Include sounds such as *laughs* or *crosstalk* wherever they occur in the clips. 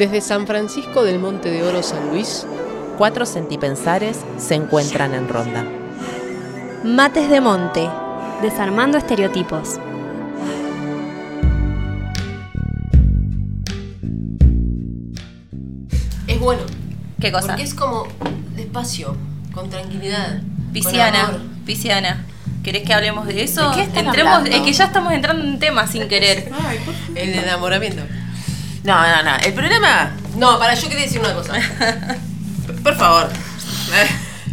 Desde San Francisco del Monte de Oro San Luis, cuatro centipensares se encuentran en ronda. Mates de Monte, desarmando estereotipos. Es bueno. ¿Qué cosa? Porque es como despacio, con tranquilidad. Pisciana, pisciana. ¿Querés que hablemos de eso? ¿De qué están Entremos, hablando? es que ya estamos entrando en tema sin querer. El enamoramiento. No, no, no. El problema. No, para, yo quería decir una cosa. *laughs* Por favor. *laughs*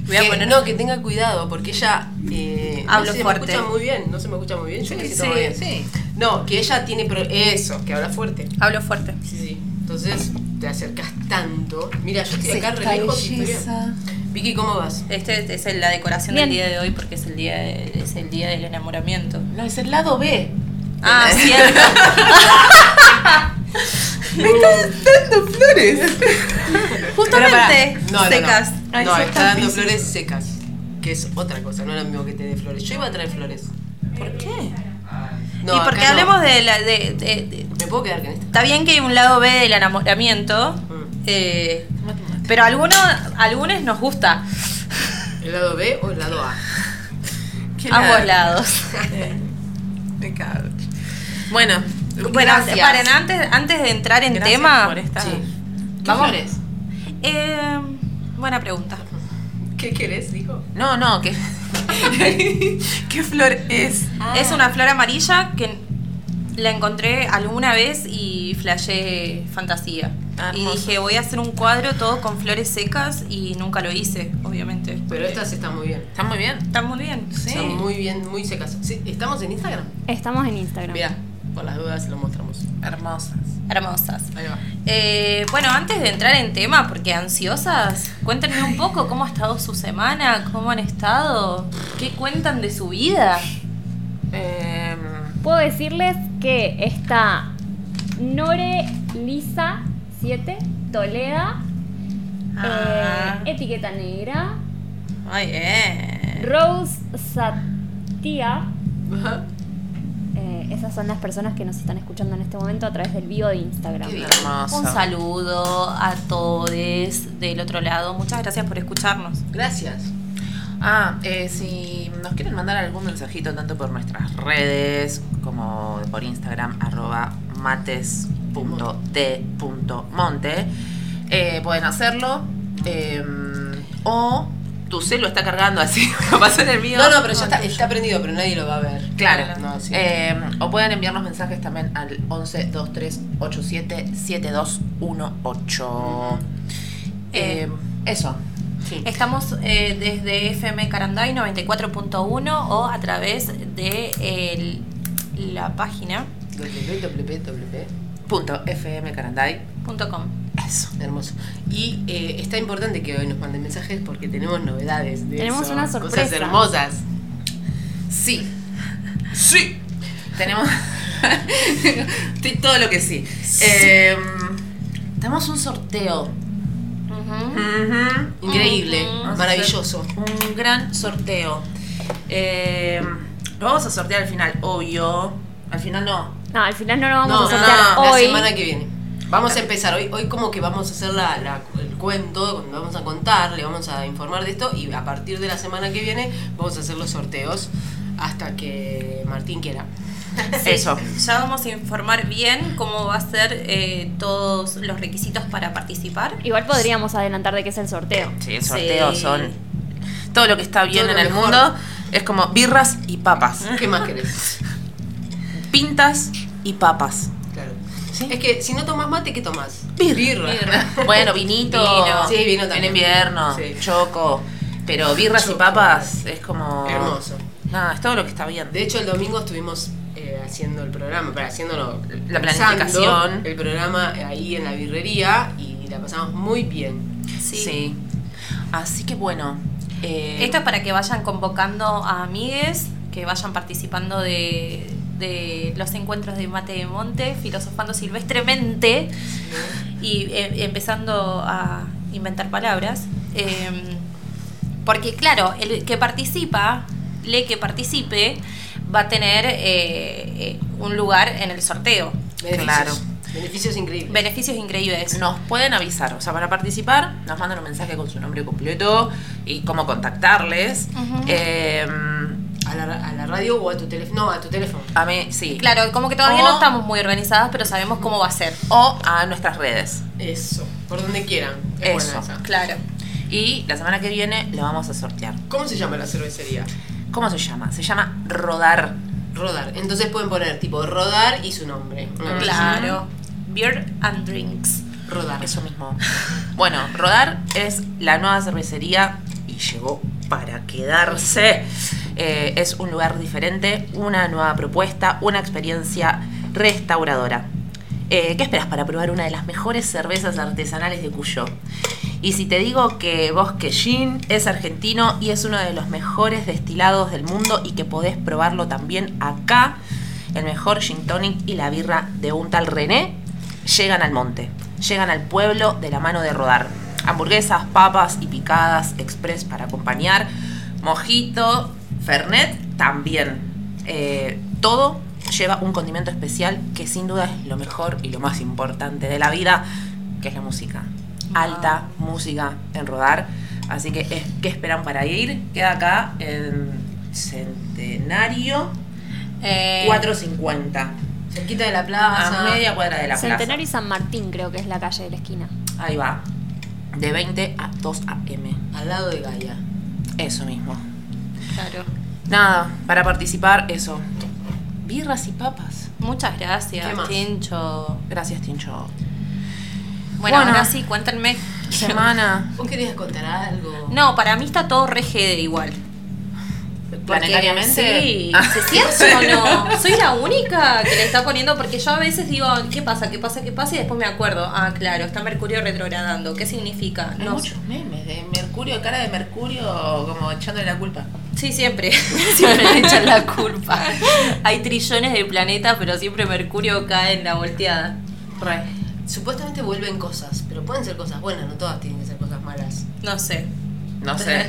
Voy a Que- poner- No, que tenga cuidado, porque ella. Eh, Hablo no se fuerte. me escucha muy bien, no se me escucha muy bien. Yo sí, todo bien. sí. No, que ella tiene. pro- Eso, que habla fuerte. Hablo fuerte. Sí, sí. Entonces te acercas tanto. Mira, yo estoy acá re lejos y estoy bien. Vicky, ¿cómo vas? Este es la decoración Bien. del día de hoy porque es el día de- es el día del enamoramiento. No, es el lado B. Ah, *laughs* cierto. Me estás dando flores. Justamente No, no, no. secas. No, está dando flores secas. Que es otra cosa, no es lo mismo que te dé flores. Yo iba a traer flores. ¿Por qué? No, y porque hablemos de la. De, de- de- ¿Me puedo quedar con esta? está bien que hay un lado B del enamoramiento, Mm. eh, pero a algunos, a algunos nos gusta. ¿El lado B o el lado A? ¿Qué Ambos lado? lados. *laughs* Me cago. Bueno, Bueno, gracias. paren, antes, antes de entrar en Gracias tema. por esta- Sí. ¿Qué Vamos. flores? Eh, buena pregunta. ¿Qué querés, dijo? No, no, ¿qué, *laughs* ¿qué flor es? Es una flor amarilla que la encontré alguna vez y flashé fantasía. Ah, y dije, voy a hacer un cuadro todo con flores secas y nunca lo hice, obviamente. Pero estas están muy bien. Está muy bien. Está muy bien. Sí. Están muy bien, muy secas. Sí, ¿Estamos en Instagram? Estamos en Instagram. Mira, por las dudas lo mostramos. Hermosas. Hermosas. Ahí va. Eh, bueno, antes de entrar en tema, porque ansiosas, cuéntenme un poco cómo ha estado su semana, cómo han estado, qué cuentan de su vida. Em, Puedo decirles que está Nore Lisa 7 Toleda, Ah. eh, etiqueta negra, eh. Rose Satia. Esas son las personas que nos están escuchando en este momento a través del vivo de Instagram. Qué bien. hermoso. Un saludo a todos del otro lado. Muchas gracias por escucharnos. Gracias. Ah, eh, si nos quieren mandar algún mensajito tanto por nuestras redes como por Instagram, arroba mates.t.monte, eh, pueden hacerlo. eh, o tu celo está cargando así, *laughs* pasó en el mío. No, no, pero ya está, está prendido, pero nadie lo va a ver. Claro. No, sí. Eh, o pueden enviarnos mensajes también al 11 23 87 7218. Eh, eso. Sí. Estamos eh, desde FM Caranday 94.1 o a través de el- la página www. Eso. Hermoso. Y eh, está importante que hoy nos manden mensajes porque tenemos novedades. De Tenemos eso, una Cosas sorpresa. hermosas. Sí. Sí. Tenemos. *laughs* Sí, Todo lo que sí. Eh, tenemos un sorteo. Increíble, maravilloso. Un gran sorteo. Eh, lo vamos a sortear al final, obvio. Al final no. No, al final no lo vamos No, a no, sortear no, hoy. la semana que viene. Vamos a empezar hoy, hoy como que vamos a hacer la, la- el cuento, vamos a contar, le vamos a informar de esto y a partir de la semana que viene vamos a hacer los sorteos hasta que Martín quiera. *laughs* Eso. Ya vamos a informar bien cómo va a ser eh, todos los requisitos para participar. Igual podríamos adelantar de qué es el sorteo. Sí, el sorteo Sí. son. Todo lo que está bien Todo en el mejor. mundo es como birras y papas. ¿Qué más querés? Pintas y papas. Sí. Es que si no tomas mate, ¿qué tomas? Birra. *laughs* Bueno, vinito. Vino. Sí, vino también. En invierno, Sí. choco. Pero birras Choco. y papas es como. Hermoso. Nada, es todo lo que está bien. De hecho, el domingo estuvimos eh, haciendo el programa, para haciéndolo, La planificación. El programa ahí en la birrería y la pasamos muy bien. Sí. Así que bueno. eh, Esto es para que vayan convocando a amigues, que vayan participando de, de los encuentros de Mate de Monte, filosofando silvestremente y eh, empezando a inventar palabras. Eh, porque claro, el que participa, le que participe, va a tener eh, eh, un lugar en el sorteo. Beneficios. Claro. Beneficios increíbles. Beneficios increíbles. Nos pueden avisar, o sea, para participar nos mandan un mensaje con su nombre completo y cómo contactarles. Eh, a, la, a la radio o a tu teléfono. No, a tu teléfono. a mí, sí. Claro, como que todavía O- no estamos muy organizadas, pero sabemos cómo va a ser. O a nuestras redes. Eso. Por donde quieran. Es buena Eso. esa. Claro. Y la semana que viene lo vamos a sortear. ¿Cómo se llama la cervecería? ¿Cómo se llama? Se llama Rodar. Rodar. Entonces pueden poner tipo rodar y su nombre. Claro. Beer and drinks. Rodar. Eso mismo. Bueno, Rodar es la nueva cervecería y llegó para quedarse. Eh, es un lugar diferente, una nueva propuesta, una experiencia restauradora. Eh, ¿Qué esperas para probar una de las mejores cervezas artesanales de Cuyo? Y si te digo que Bosque Gin es argentino y es uno de los mejores destilados del mundo y que podés probarlo también acá, el mejor gin tonic y la birra de un tal René, llegan al monte, llegan al pueblo de la mano de rodar. Hamburguesas, papas y picadas express para acompañar, mojito, fernet también. Eh, todo lleva un condimento especial que sin duda es lo mejor y lo más importante de la vida, que es la música. Alta música en rodar. Así que, es- ¿qué esperan para ir? Queda acá en Centenario Eh, 450. Cerquita de la plaza. A media cuadra de la plaza. Centenario y San Martín creo que es la calle de la esquina. Ahí va. De 20 a 2 a.m. Al lado de Gaia. Eso mismo. Claro. Nada, para participar, eso. Birras y papas. Muchas ¿Qué gracias, más? Tincho. Gracias, Tincho. Bueno, Bueno. ahora sí, cuéntenme. Semana. ¿Vos querías contar algo? No, para mí está todo re GD igual. Planetariamente. Sí, Ah. ¿se siente o no? *laughs* Soy la única que le está poniendo, porque yo a veces digo, ¿qué pasa? ¿Qué pasa? ¿Qué pasa? Y después me acuerdo, ah, claro, está Mercurio retrogradando. ¿Qué significa? Hay No muchos memes de Mercurio, cara de Mercurio, como echándole la culpa. Sí, siempre. *laughs* *laughs* siempre le echan la culpa. Hay trillones de planetas, pero siempre Mercurio cae en la volteada. Re. Supuestamente vuelven cosas, pero pueden ser cosas buenas, no todas tienen que ser cosas malas. No sé. No sé.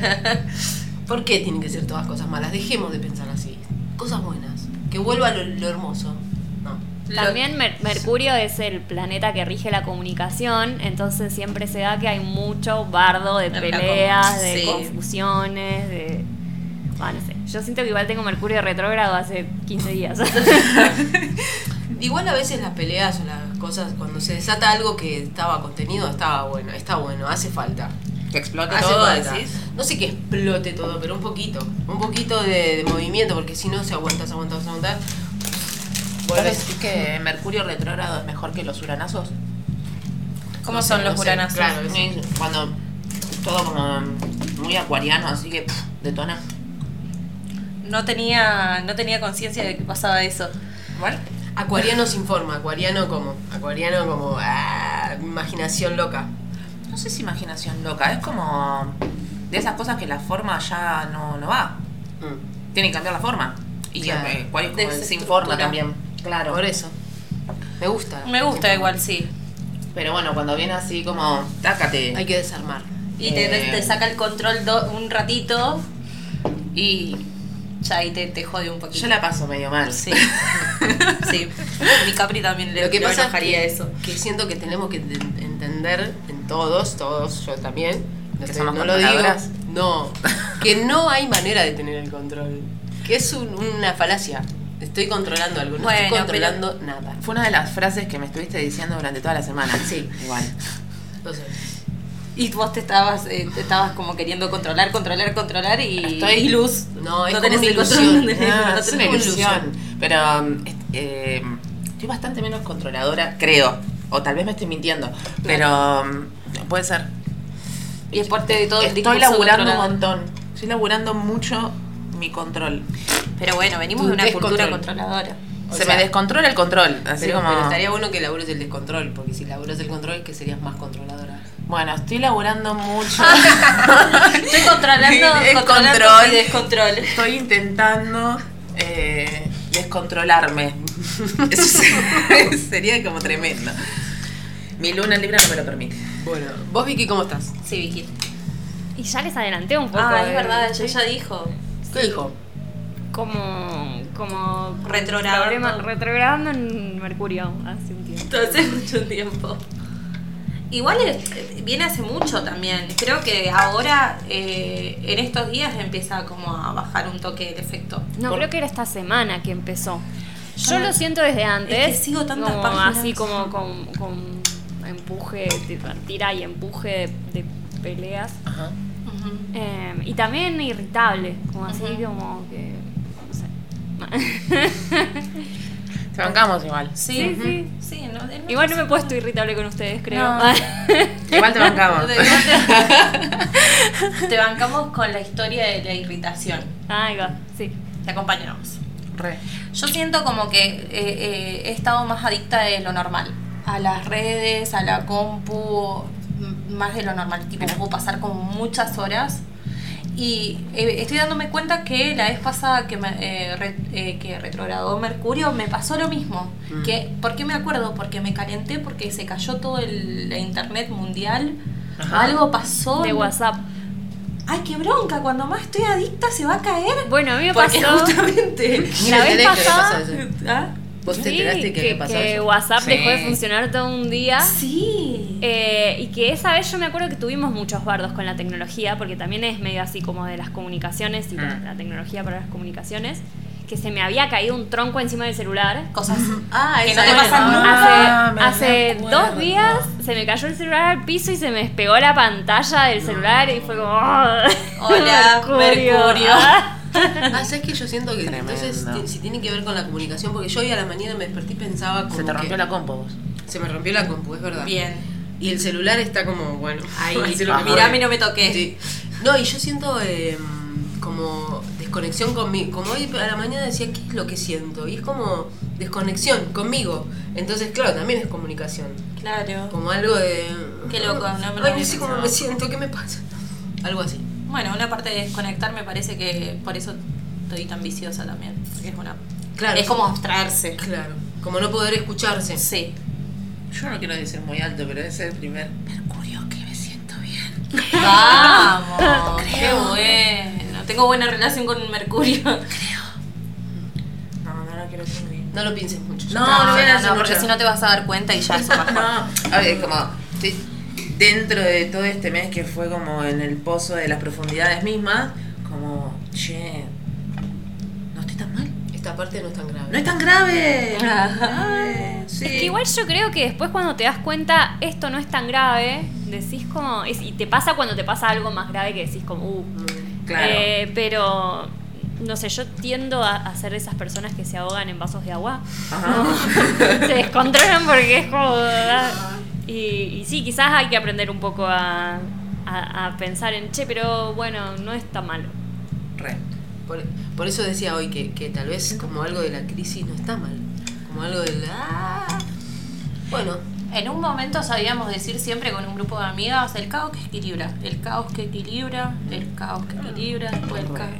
¿Por qué tienen que ser todas cosas malas? Dejemos de pensar así. Cosas buenas. Que vuelva lo, lo hermoso. No. También Mer- Mercurio es el planeta que rige la comunicación, entonces siempre se da que hay mucho bardo de peleas, de sí. confusiones, de... Ah, no sé. Yo siento que igual tengo Mercurio retrógrado hace 15 días. *laughs* Igual a veces las peleas o las cosas, cuando se desata algo que estaba contenido, estaba bueno, está bueno, hace falta. Que explote Hace todo, falta. decís. No sé que explote todo, pero un poquito. Un poquito de, de movimiento, porque si no se aguanta, se aguanta, se aguanta. ¿Vos decís que Mercurio retrógrado es mejor que los uranazos? ¿Cómo No son sé, los no sé, uranazos? claro. Sí, Cuando todo como muy acuariano, así que pff, detona. No tenía, no tenía conciencia de que pasaba eso. ¿Vale? Acuariano sin forma, acuariano como, acuariano como, ah, imaginación loca. No sé si imaginación loca, es como de esas cosas que la forma ya no, no va. Mm. Tiene que cambiar la forma. Y Claro. eh, ¿cuál es como el sin forma también? Claro. Por eso. Me gusta. Me gusta igual, sí. Pero bueno, cuando viene así como, tácate. Hay que desarmar. Y te, Eh. te saca el control do- un ratito, Y ya ahí te, te jode un poquito. yo la paso medio mal. Sí. *laughs* sí. Mi Capri también le, Lo que le pasa es que, eso. que siento que tenemos que ent- entender en todos, todos, yo también, no, ¿Que sé, somos no lo digo, controladoras? no, que no hay manera de tener el control, que es un- una falacia. Estoy controlando algo, no Bueno, estoy controlando nada. Fue una de las frases que me estuviste diciendo durante toda la semana. Sí. Igual. Entonces, Y vos te estabas, eh, te estabas como queriendo controlar, controlar, controlar y, Estoy- y luz. No, es como tenés una ilusión. *laughs* de- Ah, no es una ilusión. Pero um, eh, estoy bastante menos controladora, creo. O tal vez me estoy mintiendo. Pero um, puede ser. Y es parte de todo el Estoy laburando un montón. Estoy laburando mucho mi control. Pero bueno, venimos de una cultura controladora. O Se sea, me descontrola el control. Así pero, como. pero estaría bueno que labures el descontrol, porque si laburas el control, que serías más controladora. Bueno, estoy laburando mucho. *laughs* Estoy controlando, El controlando control. mi descontrol. Estoy intentando eh, descontrolarme. *laughs* Eso se- *laughs* sería como tremendo. Mi luna en Libra no me lo permite. Bueno, vos Vicky, ¿cómo estás? Sí, Vicky. y ya les adelanté un poco. Ah, es eh. verdad, ella ya dijo. ¿Qué dijo? como, como Retrogradando. problema- retrogradando en Mercurio hace un tiempo. hace mucho tiempo. Igual eh, viene hace mucho también. Creo que ahora, eh, en estos días, empieza como a bajar un toque el efecto. No, Por- creo que era esta semana que empezó. Yo Ah, lo siento desde antes. que sigo tantas como páginas. Así como con, con empuje, tira y empuje de, de peleas. Ajá. Eh, y también irritable, como así como que... No sé. *laughs* Te bancamos igual. Sí, Sí, sí. Sí, no, no- Igual no me he puesto irritable con ustedes, creo. No. *laughs* Igual te bancamos. *laughs* *laughs* Te, bancamos con la historia de la irritación. Ahí va, sí. Te acompañamos. Re. Yo siento como que eh, eh, he estado más adicta de lo normal. A las redes, a la compu, más de lo normal. Tipo, puedo pasar como muchas horas. Y eh, estoy dándome cuenta que la vez pasada que, me, eh, re- eh, que retrogradó Mercurio me pasó lo mismo. Mm. Que, ¿Por qué me acuerdo? Porque me calenté, porque se cayó todo el, la internet mundial. Ajá. Algo pasó. De WhatsApp. Ay, qué bronca. Cuando más estoy adicta se va a caer. Bueno, a mí me Porque pasó... *laughs* justamente. La vez ¿Te enteré que pasada- ¿Vos te enteraste que, pasado que eso? WhatsApp Sí. dejó de funcionar todo un día. Sí. Eh, y que esa vez yo me acuerdo que tuvimos muchos bardos con la tecnología, porque también es medio así como de las comunicaciones y la, Mm. la tecnología para las comunicaciones, que se me había caído un tronco encima del celular. Cosas. Ah, que no te era. pasan nunca. Ah, hace me dos días se me cayó el celular al piso y se me despegó la pantalla del celular y fue como... "Ah, Hola, *laughs* Mercurio". Ah. *laughs* Ah, ¿sabes que Yo siento que Tremendo. entonces si tiene que ver con la comunicación, porque yo hoy a la mañana me desperté y pensaba como Se te rompió que- la compo vos. Se me rompió la compu, es verdad. Bien. Y el celular está como, bueno, Ahí. *laughs* Mirame no me toques. Sí. No, y yo siento eh, como desconexión conmigo. Como hoy a la mañana decía, ¿qué es lo que siento? Y es como desconexión conmigo. Entonces, claro, también es comunicación. Claro. Como algo de. Qué loco, no me lo Ay, no sé cómo me siento, ¿qué me pasa? Algo así. Bueno, una parte de desconectar me parece que por eso estoy tan viciosa también. Porque es una. Claro. Es como abstraerse. Claro. Como no poder escucharse. Sí. Yo no quiero decir muy alto, pero ese es el primer Mercurio que me siento bien. *laughs* Vamos. Qué bueno. Tengo buena relación con Mercurio. No, no, no quiero muy bien. No lo pienses mucho. No, No, no no, porque si no te vas a dar cuenta y ya eso va *laughs* No, a ver, como dentro de todo este mes que fue como en el pozo de las profundidades mismas, como, che, no estoy tan mal. Esta parte no es tan grave. No es tan grave. *laughs* Sí. Es que igual yo creo que después cuando te das cuenta esto no es tan grave, decís como... es- y te pasa cuando te pasa algo más grave que decís como... Uh, Claro. Eh, pero, no sé, yo tiendo a, a ser de esas personas que se ahogan en vasos de agua. Ajá. *laughs* se descontrolan porque es como... Y, y sí, quizás hay que aprender un poco a, a- a pensar en, che, pero bueno, no es tan malo. Re. Por, por eso decía hoy que, que tal vez como algo de la crisis no está mal. Como algo del... ah. Bueno, En un momento sabíamos decir siempre con un grupo de amigas el caos que equilibra, el caos que equilibra, el caos que equilibra, después el caos.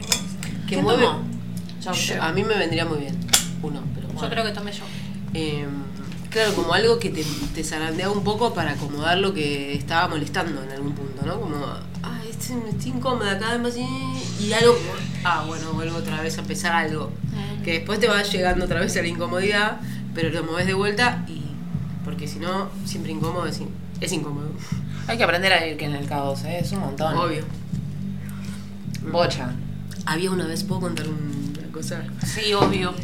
que ¿Quién mueve... Yo, Yo- a mí me vendría muy bien. Uno, pero yo bueno. creo que tomé yo. Eh, claro, como algo que te, te zarandeaba un poco para acomodar lo que estaba molestando en algún punto, ¿no? Como, ah, este, estoy incómoda cada vez más y, algo, ah, bueno, vuelvo otra vez a empezar algo. Mm. Que después te va llegando otra vez a la incomodidad, pero lo mueves de vuelta y, porque si no, siempre incómodo es, in- es incómodo, Hay que aprender a vivir que en el caos, ¿eh? es un montón. obvio. Bocha. Había una vez, ¿puedo contar una cosa? Sí, obvio.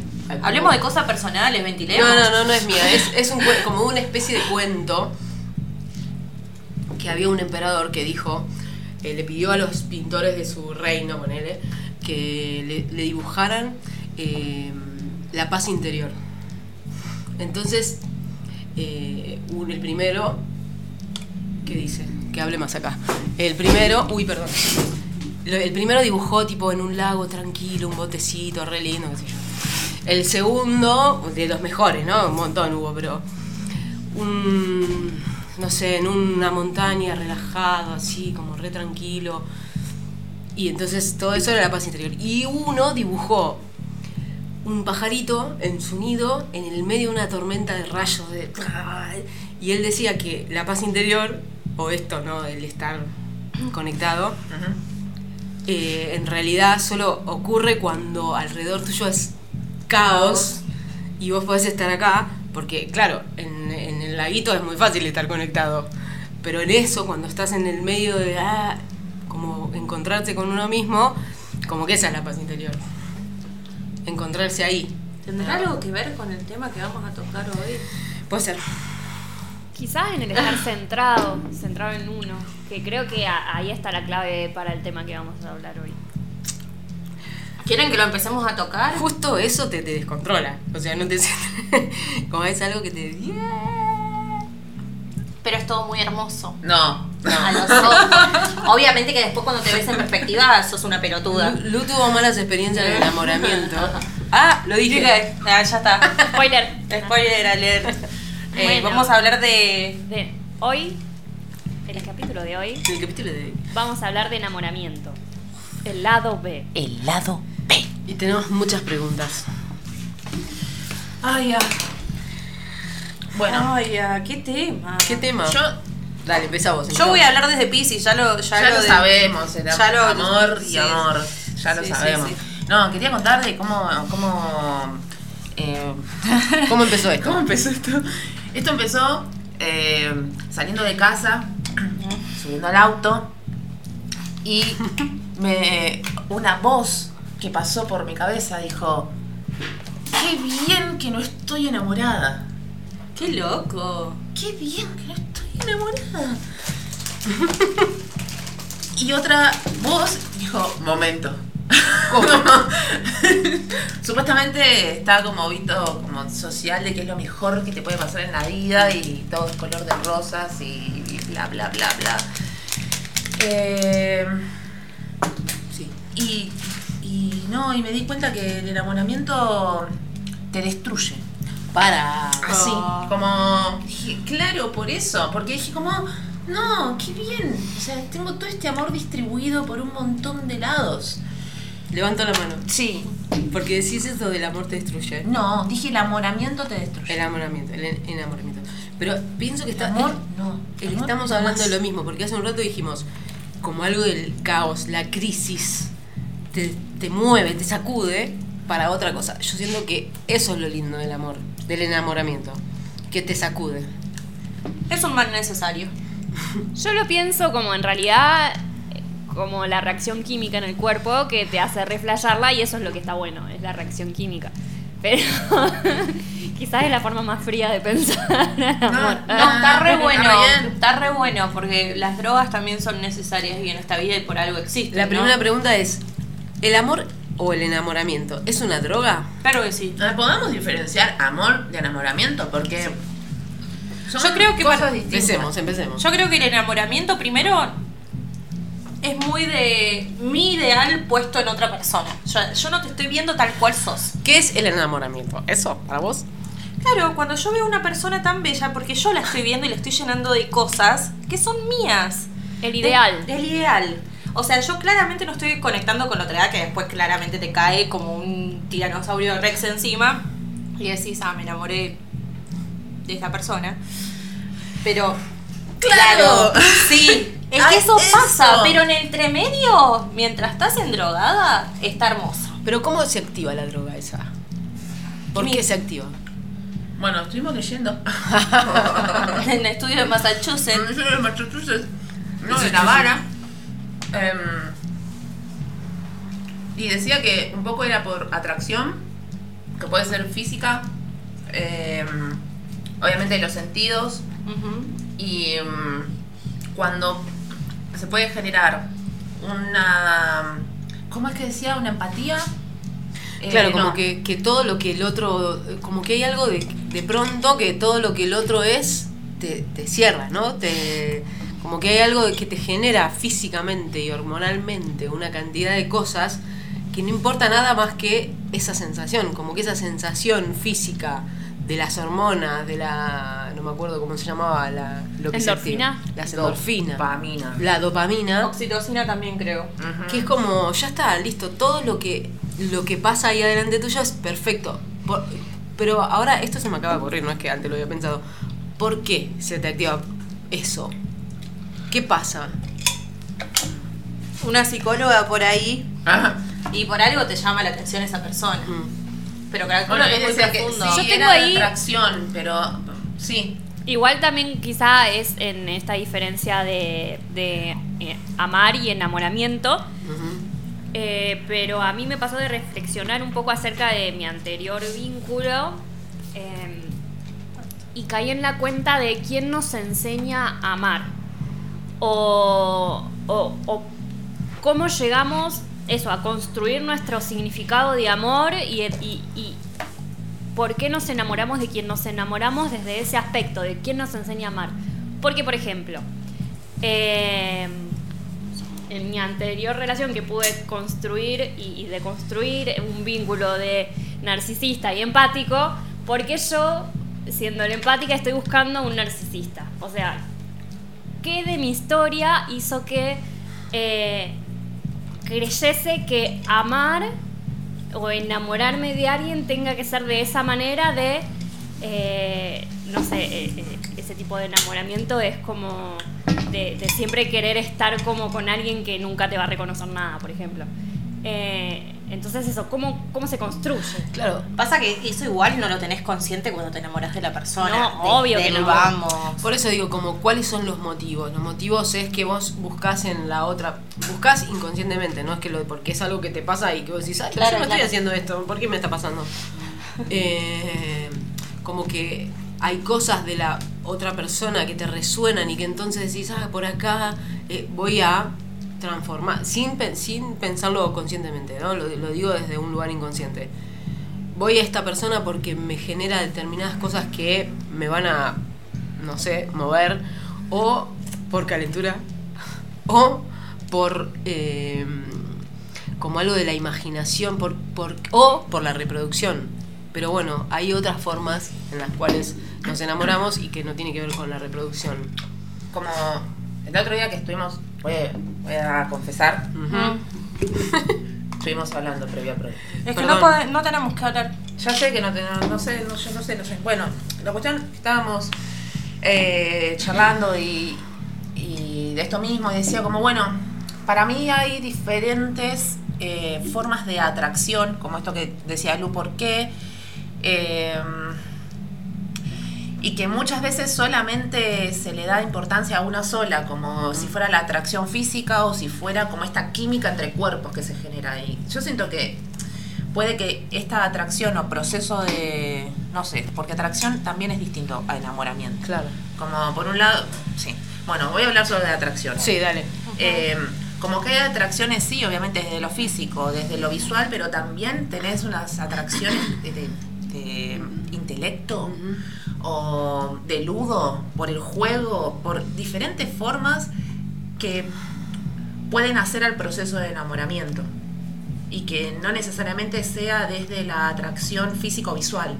Hablemos de cosas personales, ventilemos. No, no, no, no es mía. Es, es un, como una especie de cuento que había un emperador que dijo, eh, le pidió a los pintores de su reino, ponele, que le, le dibujaran eh, la paz interior. Entonces, eh, un- el primero, ¿qué dice? Que hable más acá. El primero, uy, perdón. El primero dibujó tipo en un lago tranquilo, un botecito, re lindo, qué sé yo. El segundo, de los mejores, ¿no? Un montón hubo, pero. No sé, en una montaña relajado, así, como re tranquilo. Y entonces todo eso era la paz interior. Y uno dibujó un pajarito en su nido en el medio de una tormenta de rayos. De... Y él decía que la paz interior, o esto, ¿no? El estar conectado, eh, en realidad solo ocurre cuando alrededor tuyo es caos y vos podés estar acá, porque claro, en, en el laguito es muy fácil estar conectado, pero en eso, cuando estás en el medio de ah, como encontrarse con uno mismo, como que esa es la paz interior. Encontrarse ahí. ¿Tendrá algo que ver con el tema que vamos a tocar hoy? Puede ser. Quizás en el estar centrado, centrado en uno, que creo que ahí está la clave para el tema que vamos a hablar hoy. ¿Quieren que lo empecemos a tocar? Justo eso te, te descontrola. O sea, no te *laughs* como es algo que te. Pero es todo muy hermoso. No, A no. los ojos. Obviamente que después cuando te ves en perspectiva sos una pelotuda. Lu, Lu tuvo malas experiencias de enamoramiento. *laughs* Ah, lo dije. Dije, ah, ya está. Spoiler. Spoiler alert. Eh, Bueno. Vamos a hablar de. De hoy, en el capítulo de hoy, En el capítulo de. vamos a hablar de enamoramiento. El lado B. El lado B. Y tenemos muchas preguntas. Ay, ya. Bueno, Ay, ah, qué tema. ¿Qué tema? yo Dale, empezá vos. Yo voy a hablar desde Pisces, ya lo, ya ya, lo, de- sabemos, era ya lo- amor y sí. amor, ya lo sí, sabemos. sí. No, quería contar de cómo, cómo, eh, ¿Cómo empezó esto? *laughs* ¿Cómo empezó esto? Esto empezó eh, saliendo de casa, subiendo al auto y me, una voz que pasó por mi cabeza dijo, qué bien que no estoy enamorada. Qué loco. Qué bien que no estoy enamorada. *laughs* y otra voz dijo, momento. *laughs* Supuestamente está como visto como social de que es lo mejor que te puede pasar en la vida y todo es color de rosas y bla bla bla bla. Eh, Sí. y, y no, y me di cuenta que el enamoramiento te destruye. Para. Así, como, dije, claro, por eso, porque dije como, no, qué bien, o sea, tengo todo este amor distribuido por un montón de lados. Levanto la mano. Sí. Porque decís eso del amor te destruye. No, dije el enamoramiento te destruye. El enamoramiento, el en- enamoramiento. Pero pienso que está. amor, el- no. el- Amor, estamos no hablando más. de lo mismo, porque hace un rato dijimos, como algo del caos, la crisis, te, te mueve, te sacude para otra cosa. Yo siento que eso es lo lindo del amor, del enamoramiento, que te sacude. Es un mal necesario. *laughs* Yo lo pienso como en realidad como la reacción química en el cuerpo que te hace reflejarla y eso es lo que está bueno, es la reacción química. Pero *laughs* quizás es la forma más fría de pensar no, No, está re bueno. re bien. Está re bueno porque las drogas también son necesarias y en esta vida y por algo existen. La ¿no? primera pregunta es, ¿el amor o el enamoramiento es una droga? Claro que sí. Podemos diferenciar amor de enamoramiento porque son Yo creo que cosas para- distintas. Empecemos, empecemos. Yo creo que el enamoramiento primero es muy de mi ideal puesto en otra persona. Yo, yo no te estoy viendo tal cual sos. ¿Qué es el enamoramiento? ¿Eso? ¿Para vos? Claro, cuando yo veo una persona tan bella, porque yo la estoy viendo y la estoy llenando de cosas que son mías. El ideal. De- el ideal. O sea, yo claramente no estoy conectando con la otra edad que después claramente te cae como un tiranosaurio rex encima y decís, ah, me enamoré de esta persona. Pero. ¡Claro! sí, *laughs* es que eso, eso. pasa, pero en el entremedio, mientras estás endrogada, está hermoso. Pero ¿cómo se activa la droga esa? ¿Por Mi- qué se activa? Bueno, estuvimos leyendo. *laughs* en el estudio de Massachusetts. En Massachusetts, no, de Navarra. Em, y decía que un poco era por atracción, que puede ser física, em, obviamente los sentidos, y em, cuando se puede generar una. ¿Cómo es que decía? ¿Una empatía? Eh, Claro, como no. que, que todo lo que el otro, como que hay algo de, de pronto que todo lo que el otro es te, te cierra, ¿no? Te, como que hay algo de que te genera físicamente y hormonalmente una cantidad de cosas que no importa nada más que esa sensación, como que esa sensación física de las hormonas, de la, no me acuerdo cómo se llamaba, la, lo que se ¿Endorfina? activa. Las endorfinas. Dopamina. La dopamina. Oxitocina también creo. Que es como, ya está, listo, todo lo que, lo que pasa ahí adelante tuyo es perfecto. Por- pero ahora esto se me acaba de ocurrir, no es que antes lo había pensado. ¿Por qué se te activa eso? ¿Qué pasa? una psicóloga por ahí Ajá. y por algo te llama la atención esa persona. Mm. Pero calculo Bueno, que es muy que profundo. sí, Yo tengo ahí- atracción, pero sí. Igual también quizá es en esta diferencia de, de, eh, amar y enamoramiento, eh, pero a mí me pasó de reflexionar un poco acerca de mi anterior vínculo eh, y caí en la cuenta de quién nos enseña a amar o, cómo llegamos eso, a construir nuestro significado de amor y, por qué nos enamoramos de quien nos enamoramos desde ese aspecto, de quién nos enseña a amar. Porque, por ejemplo, eh, en mi anterior relación que pude construir y, y deconstruir un vínculo de narcisista y empático, porque yo, siendo la empática, estoy buscando un narcisista. O sea, ¿qué de mi historia hizo que eh, creyese que amar o enamorarme de alguien tenga que ser de esa manera de, eh, no sé, eh, ese tipo de enamoramiento es como de, siempre querer estar como con alguien que nunca te va a reconocer nada, por ejemplo. Entonces eso, ¿cómo, ¿cómo se construye? Claro. Pasa que eso igual no lo tenés consciente cuando te enamoras de la persona. No, de- obvio que del no. vamos. Por eso digo, como cuáles son los motivos. Los motivos es que vos buscás en la otra, buscás inconscientemente, no es que lo porque es algo que te pasa y que vos decís, ay, Claro, yo no claro. estoy haciendo esto, ¿por qué me está pasando? Eh, como que hay cosas de la otra persona que te resuenan y que entonces decís, ah, por acá eh, voy a transformar, sin, sin pensarlo conscientemente, ¿no? Lo, digo desde un lugar inconsciente. Voy a esta persona porque me genera determinadas cosas que me van a, no sé, mover, o por calentura, *laughs* o por eh, como algo de la imaginación, por, por, o por la reproducción. Pero bueno, hay otras formas en las cuales nos enamoramos y que no tiene que ver con la reproducción. Como el otro día que estuvimos, voy a, voy a confesar, *laughs* estuvimos hablando previo a proyecto. Es que no, pode- no tenemos que hablar. Ya sé que no, te- no, sé, no, yo no sé, no sé. Bueno, la cuestión que estábamos eh, charlando y, y de esto mismo, y decía como, bueno, para mí hay diferentes eh, formas de atracción, como esto que decía Lu, ¿por qué? Eh, y que muchas veces solamente se le da importancia a una sola, como si fuera la atracción física o si fuera como esta química entre cuerpos que se genera ahí. Yo siento que puede que esta atracción o proceso de, no sé, porque atracción también es distinto a enamoramiento. Claro. Como por un lado, sí. Bueno, voy a hablar sobre atracción. Sí, dale. Eh, como que hay atracciones, sí, obviamente desde lo físico, desde lo visual, pero también tenés unas atracciones de, de- de intelecto o de ludo, por el juego, por diferentes formas que pueden hacer al proceso de enamoramiento y que no necesariamente sea desde la atracción físico-visual.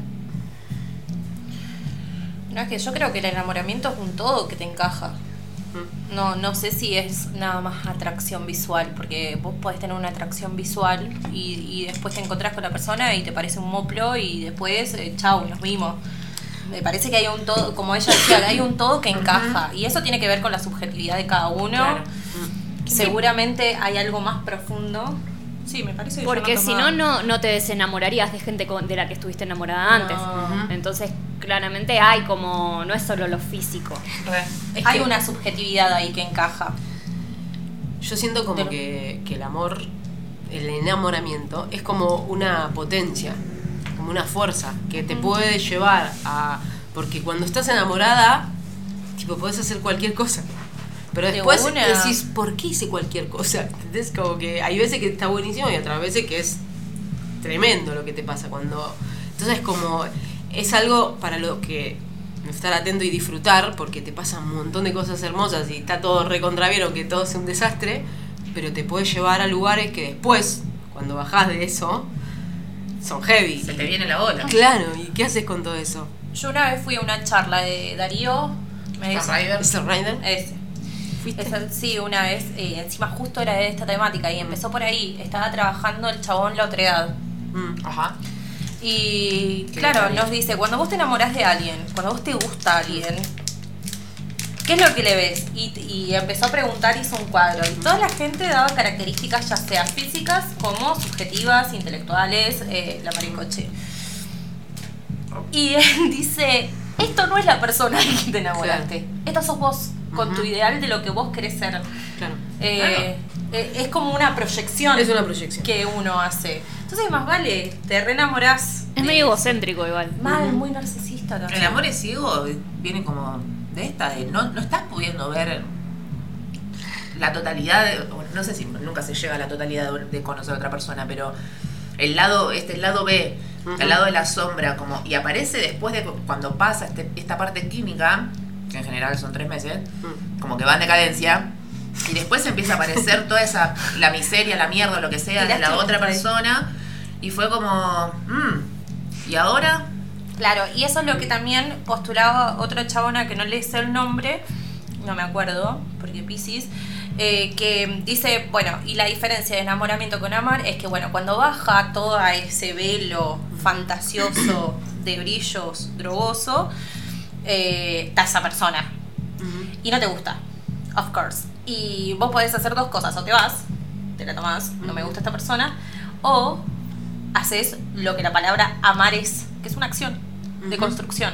No, es que yo creo que el enamoramiento es un todo que te encaja. No, no sé si es nada más atracción visual, porque vos podés tener una atracción visual y, y después te encontrás con la persona y te parece un moplo y después, eh, chau, nos vimos. Me parece que hay un todo, como ella decía, hay un todo que encaja y eso tiene que ver con la subjetividad de cada uno. Claro. Seguramente hay algo más profundo. Sí, me parece que Porque si no, no, no te desenamorarías de gente con- de la que estuviste enamorada antes. No. Entonces, claramente hay como, no es solo lo físico. Es hay que- una subjetividad ahí que encaja. Yo siento como Pero- que, que el amor, el enamoramiento, es como una potencia, como una fuerza que te puede llevar a. Porque cuando estás enamorada, tipo, podés hacer cualquier cosa. Pero De después una. decís, ¿por qué hice cualquier cosa? *laughs* ¿Entendés? Como que hay veces que está buenísimo y otras veces que es tremendo lo que te pasa cuando. Entonces, como. Es algo para lo que estar atento y disfrutar, porque te pasan un montón de cosas hermosas y está todo recontraviero, que todo es un desastre, pero te puede llevar a lugares que después, cuando bajás de eso, son heavy. Se te viene la bola. Claro, ¿y qué haces con todo eso? Yo una vez fui a una charla de Darío. Me Rider. ¿Es Rider? Ese. ¿Fuiste? Sí, una vez, eh, encima justo era de esta temática y empezó por ahí. Estaba trabajando el chabón la otra edad. Mm. Ajá. Y claro, nos dice, cuando vos te enamorás de alguien, cuando vos te gusta alguien, ¿Qué es lo que le ves? Y, y empezó a preguntar, hizo un cuadro. Y toda la gente daba características, ya sea físicas como subjetivas, intelectuales, eh, la maricoche. Y él *laughs* dice, esto no es la persona *laughs* de quien te enamoraste. Esto sos vos, con tu Ujú. ideal de lo que vos querés ser. Claro. Eh, eh, es como una proyección Es una proyección. que uno hace. Entonces más vale, te reenamorás. Es medio egocéntrico igual. Mal, muy narcisista también. El amor es ciego viene como de esta, de no, no estás pudiendo ver la totalidad, de- no sé si nunca se llega a la totalidad de, conocer a otra persona, pero el lado, este el lado B, el lado de la sombra, como, y aparece después de cu- cuando pasa este- esta parte química, que en general son tres meses, Mm. como que va en decadencia, y después empieza a aparecer toda esa, la miseria, la mierda, lo que sea, de la otra persona, y fue como, mm, y ahora, Claro, y eso es lo que también postulaba otra chabona que no le sé el nombre, no me acuerdo, porque Pisces, eh, que dice, bueno, y la diferencia de enamoramiento con amar es que, bueno, cuando baja todo a ese velo fantasioso de brillos drogoso, eh, está esa persona. Y no te gusta, of course. Y vos podés hacer dos cosas, o te vas, te la tomás, no me gusta esta persona, o haces lo que la palabra amar es, que es una acción de construcción.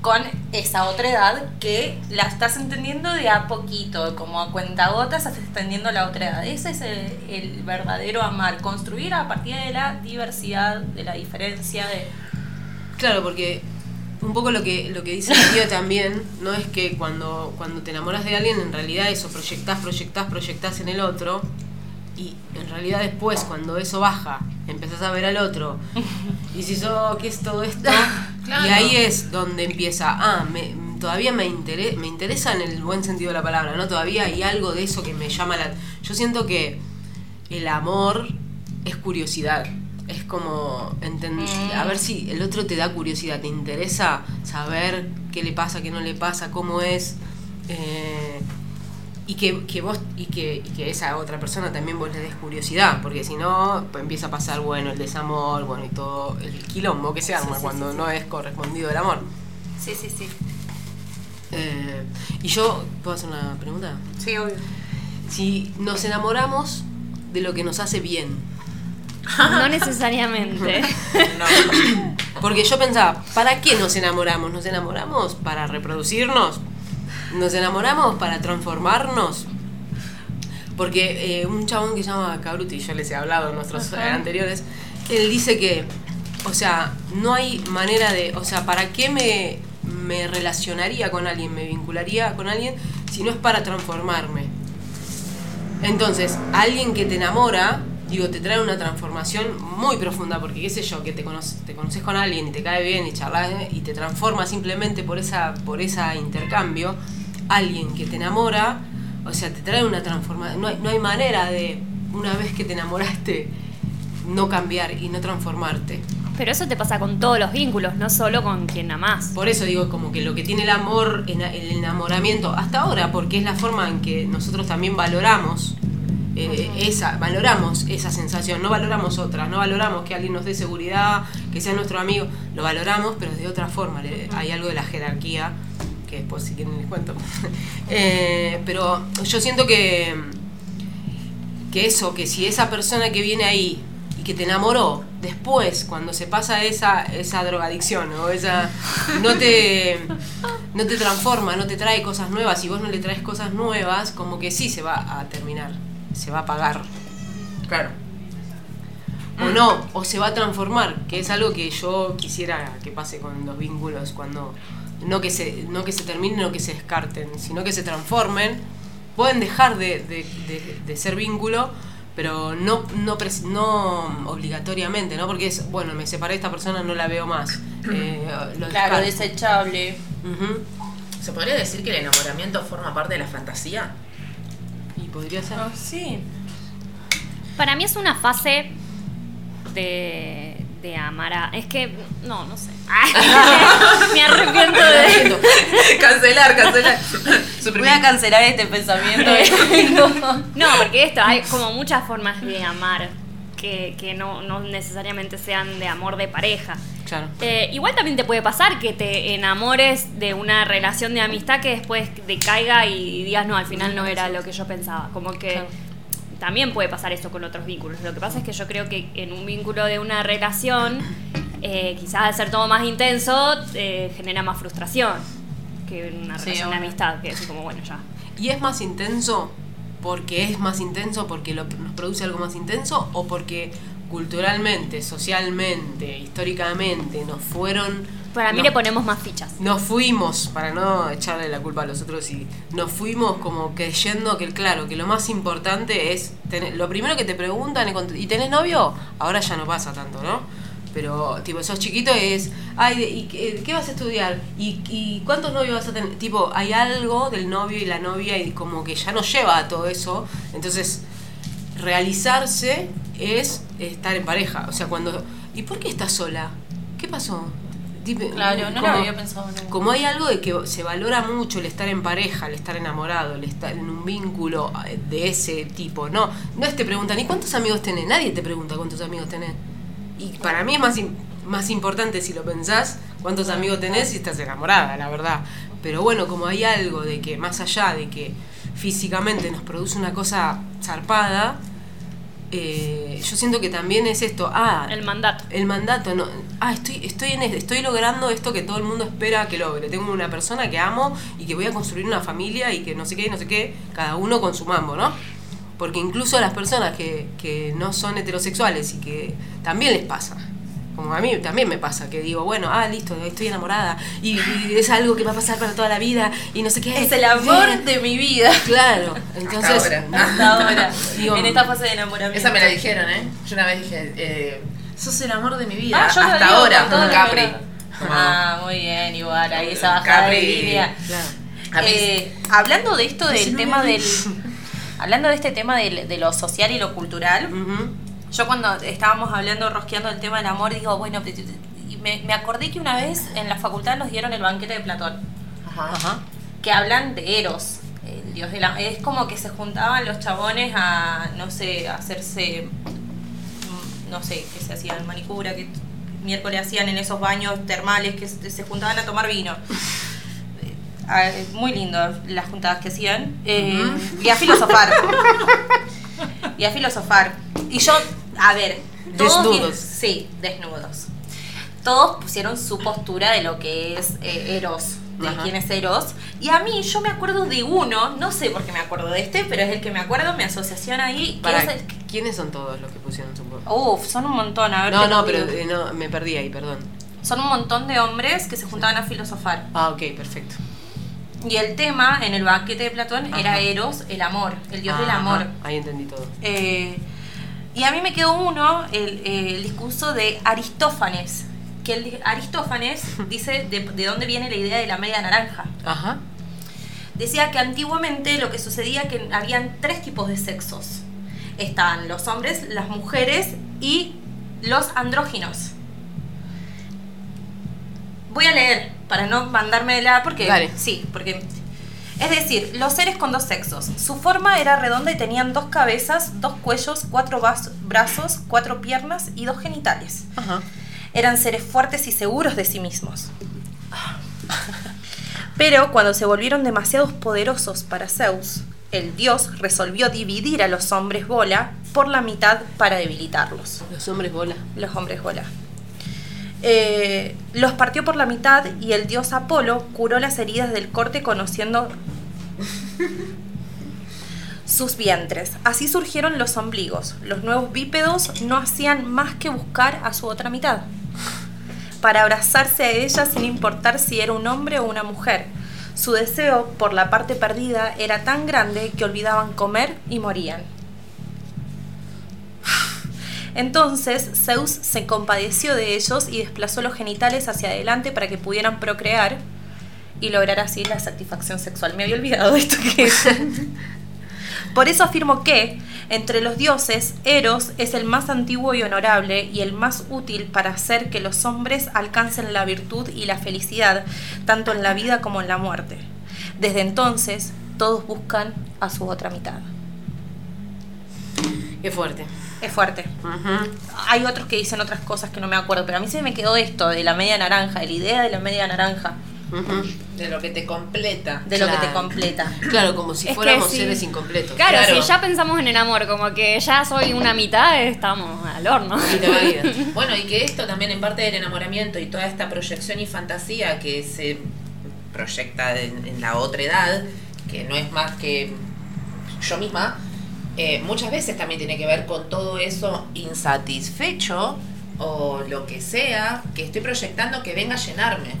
Con esa otra edad que la estás entendiendo de a poquito, como a cuentagotas estás extendiendo la otra edad. Ese es el, el verdadero amar, construir a partir de la diversidad, de la diferencia, de... Claro, porque un poco lo que, lo que dice el tío *laughs* también, no es que cuando, cuando te enamoras de alguien, en realidad eso proyectás, proyectás, proyectás en el otro, y en realidad después, cuando eso baja, empezás a ver al otro, *laughs* y si oh, ¿qué es todo esto? Claro. *laughs* Y ahí es donde empieza, ah, me, todavía me, intere- me interesa en el buen sentido de la palabra, ¿no? Todavía hay algo de eso que me llama la... Yo siento que el amor es curiosidad. Es como enten- Mm. a ver si el otro te da curiosidad, te interesa saber qué le pasa, qué no le pasa, cómo es. eh, y que, que vos y que, y que esa otra persona también vos le des curiosidad, porque si no pues empieza a pasar bueno el desamor, bueno y todo el quilombo que se arma Sí, sí, cuando sí, sí. no es correspondido el amor. Sí, sí, sí. Eh, y yo, ¿puedo hacer una pregunta? Sí, obvio. Si nos enamoramos de lo que nos hace bien, No necesariamente. *laughs* no, Porque yo pensaba, ¿para qué nos enamoramos? ¿Nos enamoramos para reproducirnos? ¿Nos enamoramos para transformarnos? Porque eh, un chabón que se llama Cabruti, yo les he hablado en nuestros Ajá. eh, anteriores, él dice que, o sea, no hay manera de, o sea, ¿para qué me, me relacionaría con alguien, me vincularía con alguien si no es para transformarme? Entonces, alguien que te enamora, digo, te trae una transformación muy profunda, porque qué sé yo, que te, conoces, te conoces con alguien y te cae bien y charlas eh, y te transforma simplemente por esa por ese intercambio, alguien que te enamora, o sea, te trae una transformación, no hay, no hay manera de, una vez que te enamoraste, no cambiar y no transformarte. Pero eso te pasa con todos los vínculos, no solo con quien amás. Por eso digo, como que lo que tiene el amor, el enamoramiento, hasta ahora, porque es la forma en que nosotros también valoramos eh, esa, valoramos esa sensación, no valoramos otras, no valoramos que alguien nos dé seguridad, que sea nuestro amigo, lo valoramos, pero de otra forma, hay algo de la jerarquía, que después si quieren les cuento. *laughs* Eh, pero yo siento que, que eso, que si esa persona que viene ahí y que te enamoró, después, cuando se pasa esa, esa drogadicción o esa. no te. no te transforma, no te trae cosas nuevas, y vos no le traes cosas nuevas, como que sí se va a terminar, se va a apagar. claro. O no, o se va a transformar, que es algo que yo quisiera que pase con los vínculos cuando no que se, no que se terminen o que se descarten, sino que se transformen, pueden dejar de, de- de- de ser vínculo, pero no, no, pres- no obligatoriamente, ¿no? Porque es, bueno, me separé de esta persona, no la veo más. eh, lo Claro, descarto. desechable. ¿Se podría decir que el enamoramiento forma parte de la fantasía? Y podría ser. Ah, sí. Para mí es una fase de, de amar a... Es que, no, no sé. *laughs* me arrepiento de... cancelar, cancelar. *laughs* Voy a cancelar este pensamiento. *laughs* No, porque esto, hay como muchas formas de amar. que, que no, no necesariamente sean de amor de pareja. Claro. Eh, igual también te puede pasar que te enamores de una relación de amistad que después decaiga y digas, no, al final no era lo que yo pensaba. Como que Claro. También puede pasar eso con otros vínculos. Lo que pasa es que yo creo que en un vínculo de una relación, eh, quizás al ser todo más intenso, eh, genera más frustración que en una Sí, relación de amistad, que es como, bueno, ya. ¿Y es más intenso porque es más intenso, porque lo, nos produce algo más intenso o porque culturalmente, socialmente, históricamente nos fueron... Para mí le ponemos más fichas. Nos fuimos, para no echarle la culpa a los otros, y nos fuimos como creyendo que, claro, que lo más importante es, tener, lo primero que te preguntan ¿y tenés novio? Ahora ya no pasa tanto, ¿no? Pero, tipo, sos chiquito y es, ay, ¿y qué, qué vas a estudiar? ¿Y, ¿Y cuántos novios vas a tener? Tipo, hay algo del novio y la novia y como que ya nos lleva a todo eso. Entonces, realizarse es estar en pareja. O sea, cuando, ¿y por qué estás sola? ¿Qué pasó? Tipo, Claro, no lo había pensado nunca. como hay algo de que se valora mucho el estar en pareja, el estar enamorado, el estar en un vínculo eh, de ese tipo, no, no es te preguntan, ¿y cuántos amigos tenés? Nadie te pregunta cuántos amigos tenés. Y para mí es más, más importante si lo pensás, cuántos amigos tenés si estás enamorada, la verdad. Pero bueno, como hay algo de que más allá de que físicamente nos produce una cosa zarpada, eh, yo siento que también es esto, ah, El mandato. el mandato, no. Ah, estoy, estoy, en, estoy logrando esto que todo el mundo espera que logre. Tengo una persona que amo y que voy a construir una familia y que no sé qué, no sé qué, cada uno con su mambo, ¿no? Porque incluso a las personas que, que no son heterosexuales y que también les pasa. Como a mí también me pasa, que digo, bueno, ah, listo, estoy enamorada y, y es algo que va a pasar para toda la vida y no sé qué. Es el amor de mi vida. Claro, entonces. ahora. *laughs* Hasta ahora. Digo, en esta fase de enamoramiento. Esa me la dijeron, ¿eh? Yo una vez dije, eh, sos el amor de mi vida. Ah, yo Hasta digo ahora, con Capri. Ah, muy bien, igual, ahí esa bajada de Capri. línea. Claro. Eh, hablando de esto del no tema del. Hablando de este tema del- de lo social y lo cultural. Yo cuando estábamos hablando, rosqueando el tema del amor, digo, bueno, me, me acordé que una vez en la facultad nos dieron el banquete de Platón, Ajá. Ajá. que hablan de Eros, el dios de la... Es como que se juntaban los chabones a, no sé, a hacerse, no sé, que se hacían manicura, que miércoles hacían en esos baños termales, que se se juntaban a tomar vino. Eh, ah, Muy lindo las juntadas que hacían. Eh, Y a filosofar. y a filosofar. Y yo, a ver. todos Desnudos. Sí, desnudos. Todos pusieron su postura de lo que es eh, Eros, de Ajá. quién es Eros. Y a mí, yo me acuerdo de uno, no sé por qué me acuerdo de este, pero es el que me acuerdo, mi asociación ahí. que Para, es el- ¿Quiénes son todos los que pusieron su Uf, son un montón, a ver. No, no, pero eh, no, me perdí ahí, perdón. Son un montón de hombres que se juntaban a filosofar. Ah, ok, perfecto. Y el tema en el banquete de Platón era. Eros, el amor, el dios Ah, del amor. ajá, Ahí entendí todo. Eh, y a mí me quedó uno, el, eh, el discurso de Aristófanes, que el, Aristófanes *laughs* dice de, de dónde viene la idea de la media naranja. Ajá. Decía que antiguamente lo que sucedía que habían tres tipos de sexos. Estaban los hombres, las mujeres y los andróginos. Voy a leer para no mandarme de la porque Dale. sí, porque es decir, los seres con dos sexos. Su forma era redonda y tenían dos cabezas, dos cuellos, cuatro brazos, cuatro piernas y dos genitales. Ajá. Eran seres fuertes y seguros de sí mismos. *laughs* Pero cuando se volvieron demasiado poderosos para Zeus, el dios resolvió dividir a los hombres bola por la mitad para debilitarlos. Los hombres bola. Los hombres bola. Eh, los partió por la mitad y el dios Apolo curó las heridas del corte conociendo sus vientres. Así surgieron los ombligos. Los nuevos bípedos no hacían más que buscar a su otra mitad, para abrazarse a ella sin importar si era un hombre o una mujer. Su deseo por la parte perdida era tan grande que olvidaban comer y morían. Entonces Zeus se compadeció de ellos y desplazó los genitales hacia adelante para que pudieran procrear y lograr así la satisfacción sexual. Me había olvidado esto que *laughs* Por eso afirmo que, entre los dioses, Eros es el más antiguo y honorable y el más útil para hacer que los hombres alcancen la virtud y la felicidad, tanto en la vida como en la muerte. Desde entonces, todos buscan a su otra mitad. Qué fuerte. Es fuerte. Hay otros que dicen otras cosas que no me acuerdo, pero a mí se me quedó esto de la media naranja, de la idea de la media naranja. De lo que te completa. de lo que te completa. Claro, como si Es fuéramos sí. seres incompletos. Claro, Claro. si ya pensamos en el amor, como que ya soy una mitad, estamos al horno. Y de la vida. Bueno, y que esto también en parte del enamoramiento y toda esta proyección y fantasía que se proyecta en, en la otra edad, que no es más que yo misma, eh, muchas veces también tiene que ver con todo eso insatisfecho o lo que sea que estoy proyectando que venga a llenarme.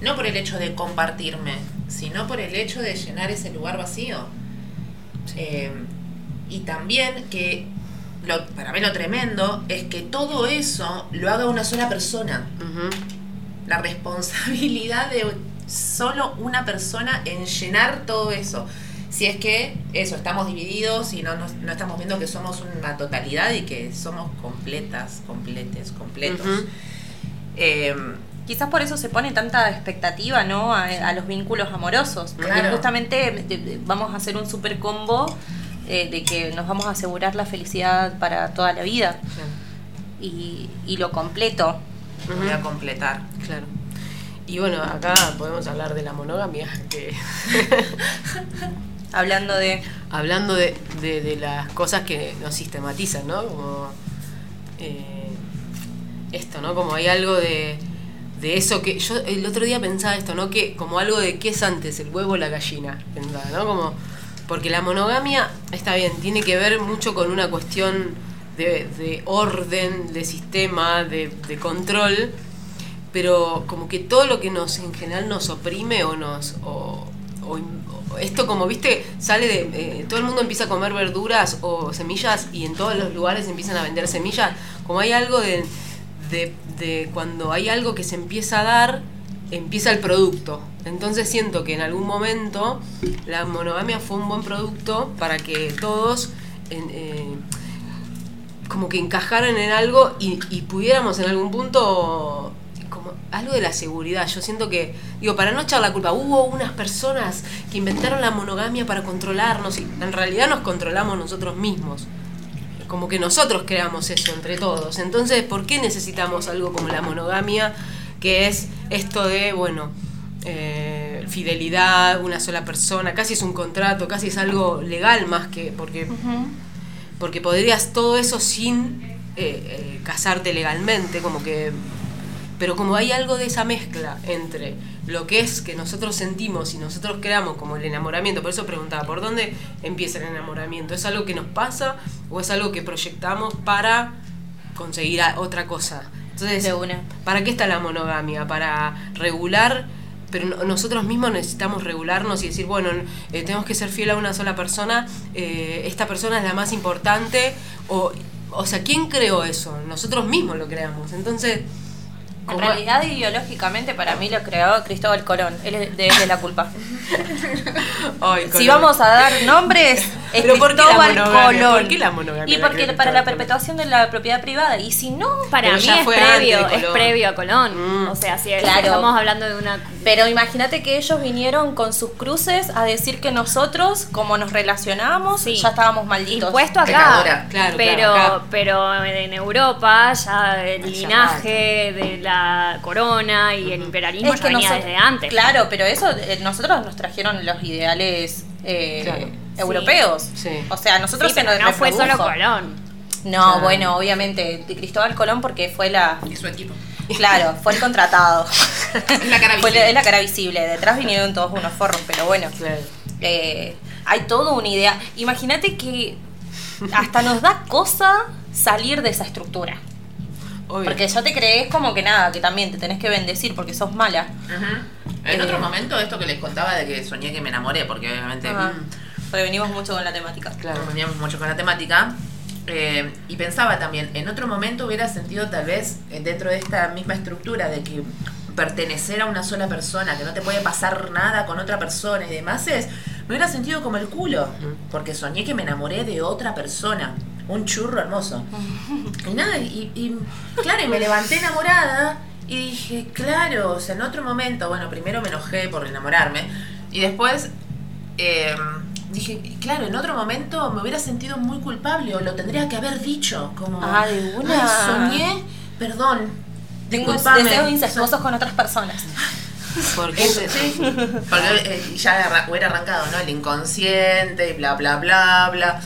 No por el hecho de compartirme, sino por el hecho de llenar ese lugar vacío. Eh, y también que lo, para mí lo tremendo es que todo eso lo haga una sola persona. La responsabilidad de solo una persona en llenar todo eso. Si es que eso, estamos divididos y no, nos- no estamos viendo que somos una totalidad y que somos completas, completes, completos. Eh, Quizás por eso se pone tanta expectativa, ¿no? A, a los vínculos amorosos. Porque Claro. justamente de- vamos a hacer un super combo eh, de que nos vamos a asegurar la felicidad para toda la vida. Y, y lo completo. voy a completar. Claro. Y bueno, acá podemos hablar de la monogamia, que *laughs* Hablando de. hablando de, de- las cosas que nos sistematizan, ¿no? Como eh, esto, ¿no? Como hay algo de, de eso que yo el otro día pensaba esto, ¿no? Que como algo de qué es antes, el huevo o la gallina, pensaba, ¿no? Como porque la monogamia está bien, tiene que ver mucho con una cuestión de, de orden, de sistema, de, control, pero como que todo lo que nos en general nos oprime o nos esto como viste sale de eh, todo el mundo empieza a comer verduras o semillas y en todos los lugares empiezan a vender semillas. Como hay algo de, de, cuando hay algo que se empieza a dar empieza el producto. Entonces siento que en algún momento la monogamia fue un buen producto para que todos eh, como que encajaran en algo y pudiéramos en algún punto como algo de la seguridad. Yo siento que, digo, para no echar la culpa, hubo unas personas que inventaron la monogamia para controlarnos y en realidad nos controlamos nosotros mismos. Como que nosotros creamos eso entre todos. Entonces, ¿por qué necesitamos algo como la monogamia? Que es esto de, bueno, eh, fidelidad, una sola persona, casi es un contrato, casi es algo legal más que, porque porque podrías todo eso sin eh, eh, casarte legalmente, como que... Pero como hay algo de esa mezcla entre lo que es que nosotros sentimos y nosotros creamos como el enamoramiento, por eso preguntaba, ¿por dónde empieza el enamoramiento? ¿Es algo que nos pasa o es algo que proyectamos para conseguir otra cosa? Entonces, De una. ¿para qué está la monogamia? Para regular, pero no- nosotros mismos necesitamos regularnos y decir, bueno, eh, tenemos que ser fiel a una sola persona, eh, esta persona es la más importante, o, o sea, ¿quién creó eso? Nosotros mismos lo creamos. Entonces, En realidad, ideológicamente, para mí lo creó Cristóbal Colón. Él es de, él es la culpa. *laughs* Ay, Si vamos a dar nombres, es Pero ¿por qué la Cristóbal? Colón. ¿Por qué la monogamia Y porque para la perpetuación de la propiedad privada. Y si no, Para mí es previo, es previo a Colón. Mm. O sea, si Claro. estamos hablando de una Pero imagínate que ellos vinieron con sus cruces a decir que nosotros, como nos relacionábamos, Sí. ya estábamos malditos. impuesto acá. Claro, pero, claro, acá. pero en Europa ya el linaje de la corona y el imperialismo Es ya que venía nosotros- desde antes. Claro, pero eso eh, nosotros nos trajeron los ideales eh, Claro. europeos. Sí. O sea, nosotros Sí, se nos no fue solo. Colón. No, Claro. bueno, obviamente, de Cristóbal Colón porque fue la... Y su equipo. Claro, *laughs* fue el contratado. Es la cara Fue visible. es la cara visible. Detrás vinieron todos unos forros, pero bueno. Claro. Eh, hay toda una idea. Imagínate que hasta nos da cosa salir de esa estructura. Obvio. Porque ya te crees como que nada, que también te tenés que bendecir porque sos mala. En Eh. otro momento, esto que les contaba de que soñé que me enamoré, porque obviamente Ajá. mm, Porque venimos mucho con la temática. Claro. mucho con la temática. eh, y pensaba también, en otro momento hubiera sentido tal vez eh, dentro de esta misma estructura de que pertenecer a una sola persona, que no te puede pasar nada con otra persona y demás es, me hubiera sentido como el culo, porque soñé que me enamoré de otra persona, un churro hermoso. *laughs* Y nada, y, y claro, y me levanté enamorada y dije, claro, o sea, en otro momento, bueno, primero me enojé por enamorarme y después eh, dije, claro, en otro momento me hubiera sentido muy culpable o lo tendría que haber dicho. Como, Ah, de una. "Ay, soñé, perdón. Tengo discúlpame". deseos incestuosos con otras personas. *laughs* ¿Por qué? Eso, sí. *laughs* Porque eh, ya arra- hubiera arrancado, ¿no? El inconsciente y bla, bla, bla, bla.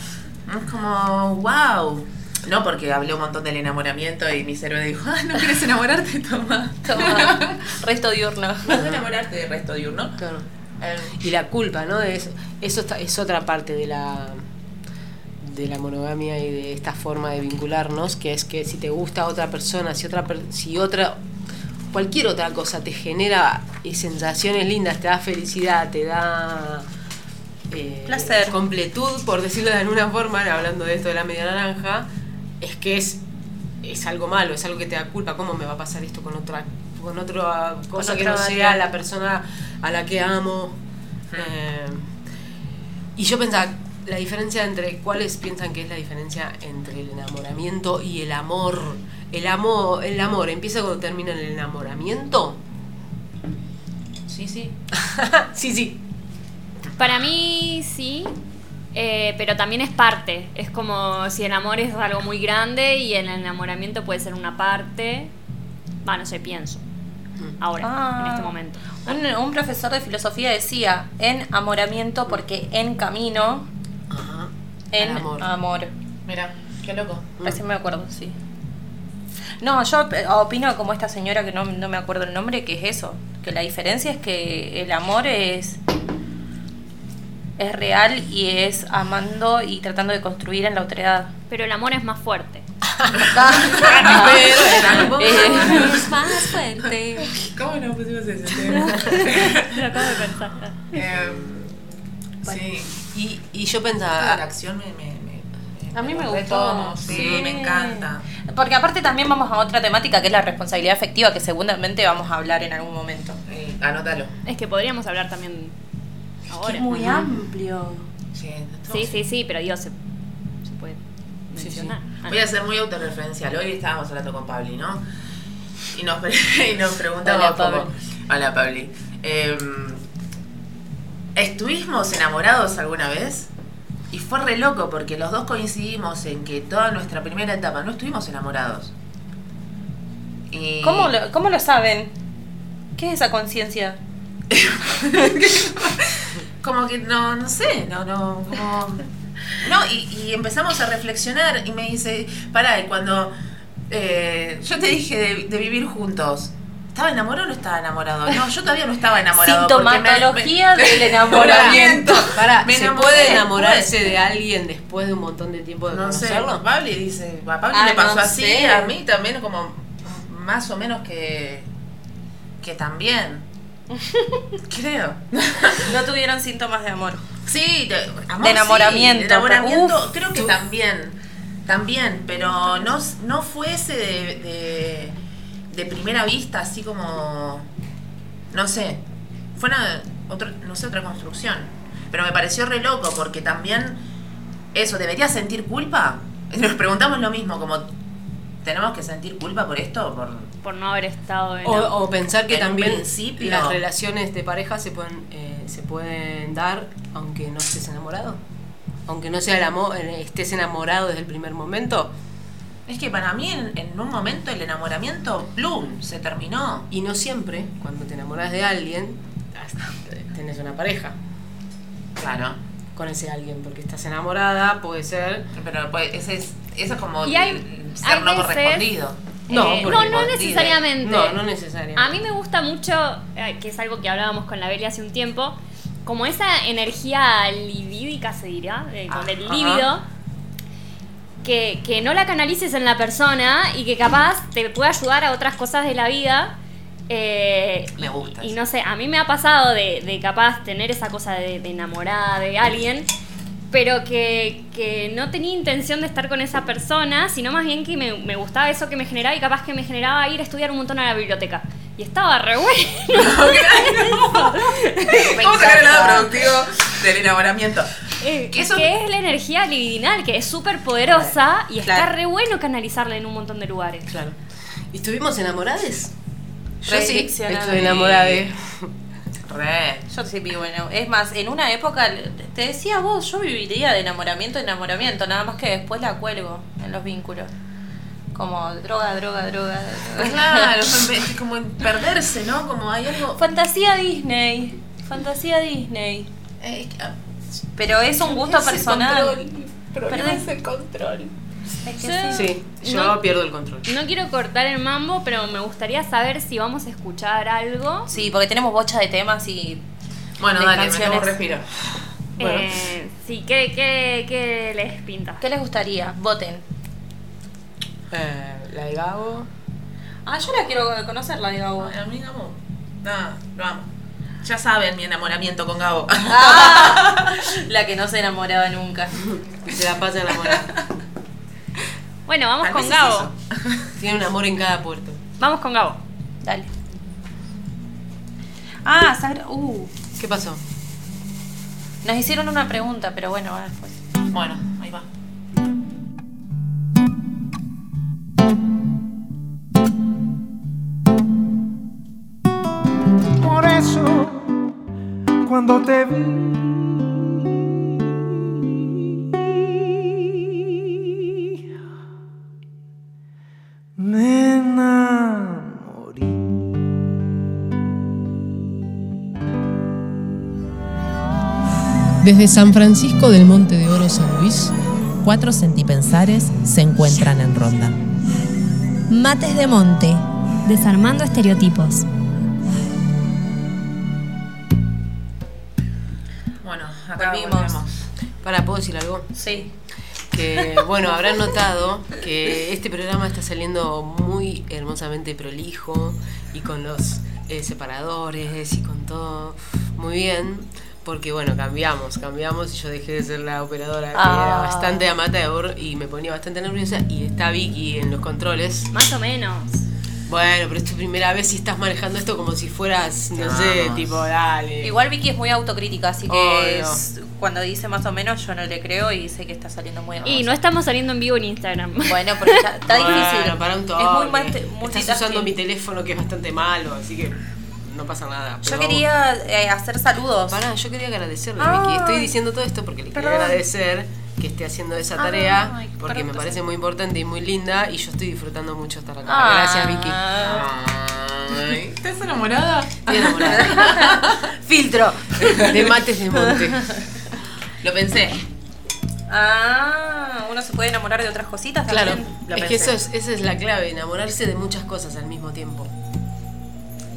Es como, wow. No porque hablé un montón del enamoramiento y mi cerebro dijo, ah, ¿no quieres enamorarte? Toma. Toma, *laughs* resto diurno. ¿Vas a enamorarte del resto diurno? Claro. Eh, Y la culpa, ¿no? Es, eso está- es otra parte de la de la monogamia y de esta forma de vincularnos, que es que si te gusta otra persona, si otra si otra cualquier otra cosa te genera sensaciones lindas, te da felicidad, te da eh, Placer. completud, por decirlo de alguna forma, hablando de esto de la media naranja, es que es es algo malo, es algo que te da culpa, ¿cómo me va a pasar esto con otra con otra cosa que no sea la persona a la que amo? Eh, y yo pensaba, la diferencia entre, ¿cuáles piensan que es la diferencia entre el enamoramiento y el amor? El amor, el amor empieza cuando termina el enamoramiento. sí, sí. *laughs* sí, sí. Para mí sí, eh, pero también es parte. Es como si el amor es algo muy grande y el enamoramiento puede ser una parte. Va, no sé, pienso. Ahora, Ah. en este momento. Un, un profesor de filosofía decía, en amoramiento porque en camino, Ajá. en amor. amor. Mira, qué loco. Recién me acuerdo, sí. No, yo eh, opino como esta señora que no, no me acuerdo el nombre, que es eso, que la diferencia es que el amor es es real y es amando y tratando de construir en la otredad. Pero el amor es más fuerte. Pero el amor es más fuerte. ¿Cómo no pusimos ese tema? Lo acabo de pensar. Em, Sí. Y, y yo Toda la pensaba, acción me, me, me- A mí me gustó. todo, sí, me encanta. Porque aparte también vamos a otra temática que es la responsabilidad afectiva, que seguramente vamos a hablar en algún momento. Eh, anótalo. Es que podríamos hablar también ahora. muy amplio. Sí, Sí, sí, sí, pero Dios se, se puede Sí, mencionar. Ah, Voy a ser muy autorreferencial. Hoy estábamos hablando con Pabli, ¿no? Y nos, *laughs* y nos preguntaba Hola, un poco. Pabli. Hola, Pabli. Em, ¿Estuvimos enamorados alguna vez? Y fue re loco porque los dos coincidimos en que toda nuestra primera etapa no estuvimos enamorados. Y... ¿Cómo lo, ¿Cómo lo saben? ¿Qué es esa conciencia? *laughs* como que no, no sé, no, no, como... No, y, y empezamos a reflexionar y me dice, pará, y cuando eh, yo te dije de, de vivir juntos, ¿estaba enamorado o no estaba enamorado? No, yo todavía no estaba enamorado. porque me- Sintomatología me- del *laughs* enamoramiento. para, Me ¿se enamoré puede después. enamorarse de alguien después de un montón de tiempo de No sé, conocerlo? Pablo dice, a Pablo Ah, le pasó no así, sé. a mí también como más o menos que, que también. *laughs* Creo. *laughs* No tuvieron síntomas de amor. Sí, de, amor, De enamoramiento, sí, de enamoramiento, uf, creo que uf. también. También, pero no, no fue ese de, de, de primera vista, así como. No sé. Fue una, otro, no sé, otra construcción. Pero me pareció re loco porque también. Eso, ¿debería sentir culpa? Nos preguntamos lo mismo, como. ¿Tenemos que sentir culpa por esto? Por, por no haber estado en. O, o pensar que En también principio. las relaciones de pareja se pueden eh, se pueden dar aunque no estés enamorado. Aunque no sea el amor, eh, estés enamorado desde el primer momento. Es que para mí en, en un momento el enamoramiento, ¡plum! se terminó. Y no siempre, cuando te enamoras de alguien, hasta tenés una pareja Claro. con ese alguien, porque estás enamorada, puede ser. Pero pues, ese es, eso es como Y hay- el ser hay no veces- correspondido. No, Eh, no, no necesariamente. No, no necesariamente. A mí me gusta mucho, eh, que es algo que hablábamos con la Beli hace un tiempo, como esa energía libídica, se dirá, eh, con Ah, el ajá. líbido, que, que no la canalices en la persona y que capaz te pueda ayudar a otras cosas de la vida. eh, Me gusta Y no sé, a mí me ha pasado de, de capaz tener esa cosa de, de enamorada de alguien, pero que, que no tenía intención de estar con esa persona, sino más bien que me, me gustaba eso que me generaba y capaz que me generaba ir a estudiar un montón a la biblioteca. Y estaba re bueno. *laughs* *laughs* *laughs* ¿Cómo sacar el lado productivo del enamoramiento? Eh, Que eso- que es la energía libidinal, que es súper poderosa y está Claro. re bueno canalizarla en un montón de lugares. Claro. ¿Y estuvimos enamoradas? Yo sí. Estoy enamorada de. Re. Yo sí vivo en Es más, en una época Te decía vos, yo viviría de enamoramiento en enamoramiento, nada más que después la cuelgo en los vínculos. Como droga, droga, droga. droga. Claro, *laughs* como en perderse, ¿no? Como hay algo. Fantasía Disney. Fantasía Disney. Eh, ah, Pero es un gusto personal. control, problemas Perdés. de control. Es que Sí. Sí, yo No. pierdo el control. No quiero cortar el mambo, pero me gustaría saber si vamos a escuchar algo. Sí, porque tenemos bocha de temas y. Bueno, De dale, canciones. me tomo un respiro. Bueno. Eh, sí, ¿qué, qué, qué les pinta? ¿Qué les gustaría? Voten. Eh, la de Gabo. Ah, yo la quiero conocerla, digamos. Ay, a mí, Gabo. Nada, vamos. Ya saben mi enamoramiento con Gabo. Ah, *laughs* la que no se enamoraba nunca. Se la pasa enamorada. Bueno, vamos Tal con es Gabo. *laughs* Tiene un amor en cada puerto. Vamos con Gabo. Dale. Ah, Sagra. Uh. ¿Qué pasó? Nos hicieron una pregunta, pero bueno, va después. Bueno, ahí va. Por eso, cuando te vi, Desde San Francisco del Monte de Oro San Luis, Cuatro centipensares se encuentran en ronda. Mates de Monte, desarmando estereotipos. Bueno, acá Volvimos. Para, ¿puedo decir algo? Sí. Que, bueno, habrán notado que este programa está saliendo muy hermosamente prolijo y con los eh, separadores y con todo muy bien. Porque, bueno, cambiamos, cambiamos y yo dejé de ser la operadora que Ah. era bastante amateur y me ponía bastante nerviosa. Y está Vicky en los controles. Más o menos. Bueno, pero es tu primera vez y estás manejando esto como si fueras, no sé, tipo, dale. Igual Vicky es muy autocrítica, así que es- cuando dice más o menos yo no le creo y sé que está saliendo muy Y hermosa. no estamos saliendo en vivo en Instagram. Bueno, porque está, está Bueno, difícil. para un es toque. muy mate- Estás usando mi teléfono que es bastante malo, así que no pasa nada. Yo quería eh, hacer saludos. Pará, yo quería agradecerle, Ay. Vicky. Estoy diciendo todo esto porque le quería Perdón. agradecer que esté haciendo esa tarea, porque me parece muy importante y muy linda y yo estoy disfrutando mucho estar acá. Ah. Gracias, Vicky. Ay, ¿Estás enamorada? Estoy enamorada. *laughs* Filtro de mates de monte. Lo pensé. Ah, uno se puede enamorar de otras cositas Claro, también. Es que eso es, esa es la clave, enamorarse de muchas cosas al mismo tiempo.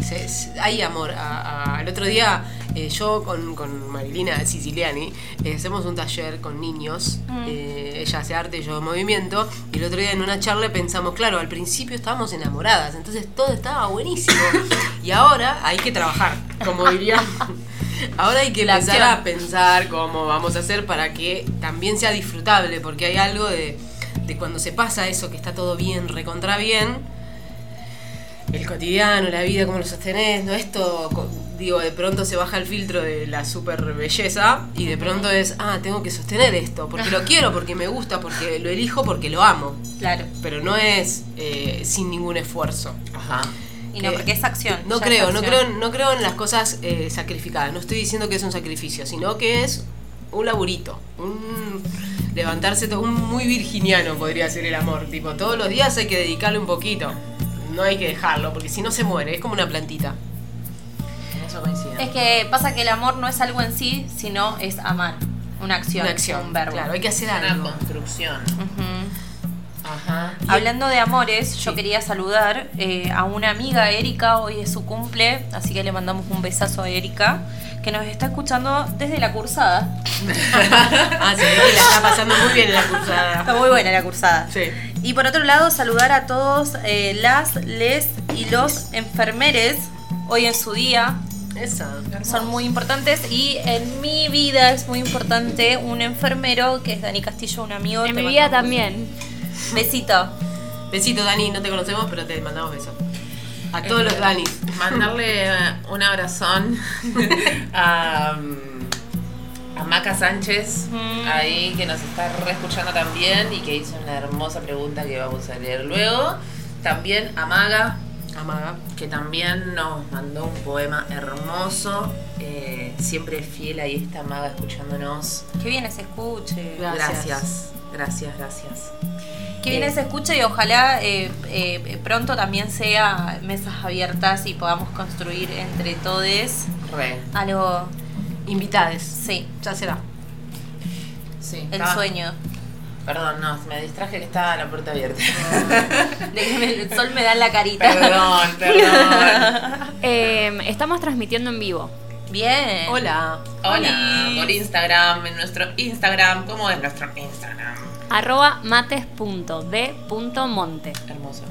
Se- se- hay amor. A- a- el otro día eh, yo con, con Marilina Siciliani eh, hacemos un taller con niños. eh, ella hace arte y yo movimiento. Y el otro día en una charla pensamos, claro, al principio estábamos enamoradas, entonces todo estaba buenísimo. *laughs* y ahora hay que trabajar, como diría. Ahora hay que La empezar acción. a pensar cómo vamos a hacer para que también sea disfrutable, porque hay algo de, de cuando se pasa eso, que está todo bien, recontra bien, el cotidiano, la vida, cómo lo sostenés, ¿no? Esto, co- digo, de pronto se baja el filtro de la super belleza y de pronto es, ah, tengo que sostener esto, porque lo *laughs* quiero, porque me gusta, porque lo elijo, porque lo amo, Claro. pero no es eh, sin ningún esfuerzo. Ajá. Y no, Que- porque es acción. No creo, es no creo, no creo en las cosas eh, sacrificadas. No estoy diciendo que es un sacrificio, sino que es un laburito, un levantarse, to- un muy virginiano podría ser el amor. Tipo, todos los días hay que dedicarle un poquito. No hay que dejarlo, porque si no se muere, es como una plantita. En eso coincido. Es que pasa que el amor no es algo en sí, sino es amar. Una acción, Una acción, un verbo. Claro, hay que hacer Una algo. construcción. Ujú. Ajá. Hablando de amores, yo quería saludar eh, a una amiga, Erika, hoy es su cumple, así que le mandamos un besazo a Erika, que nos está escuchando desde la cursada. *laughs* ah, que la está pasando muy bien en la Está cursada. muy buena la cursada. Sí. Y por otro lado, saludar a todos eh, las, les y los enfermeres hoy en su día. Esa. Son muy importantes y en mi vida es muy importante un enfermero que es Dani Castillo, un amigo. En mi vida también. *laughs* Besito. Besito, Dani, no te conocemos, pero te mandamos besos. A todos los Dani. Mandarle eh, un abrazón a, mm, a Maca Sánchez, Mm. ahí que nos está reescuchando también y que hizo una hermosa pregunta que vamos a leer luego. También a Maga, Amaga. que también nos mandó un poema hermoso eh, siempre fiel ahí está Maga escuchándonos. Que bien se escuche. Gracias. Gracias, gracias, gracias. Que bien se escuche y ojalá eh, eh, pronto también sea mesas abiertas y podamos construir entre todos Re. algo. Invitades. Sí, Ya será. Sí, el estaba- sueño. Perdón, no, me distraje que estaba la puerta abierta. *laughs* El sol me da en la carita. perdón, perdón. *laughs* Eh, estamos transmitiendo en vivo. Bien. Hola. Hola, Olis. por Instagram, en nuestro Instagram. ¿Cómo es nuestro Instagram? Arroba mates.d.monte. Hermoso.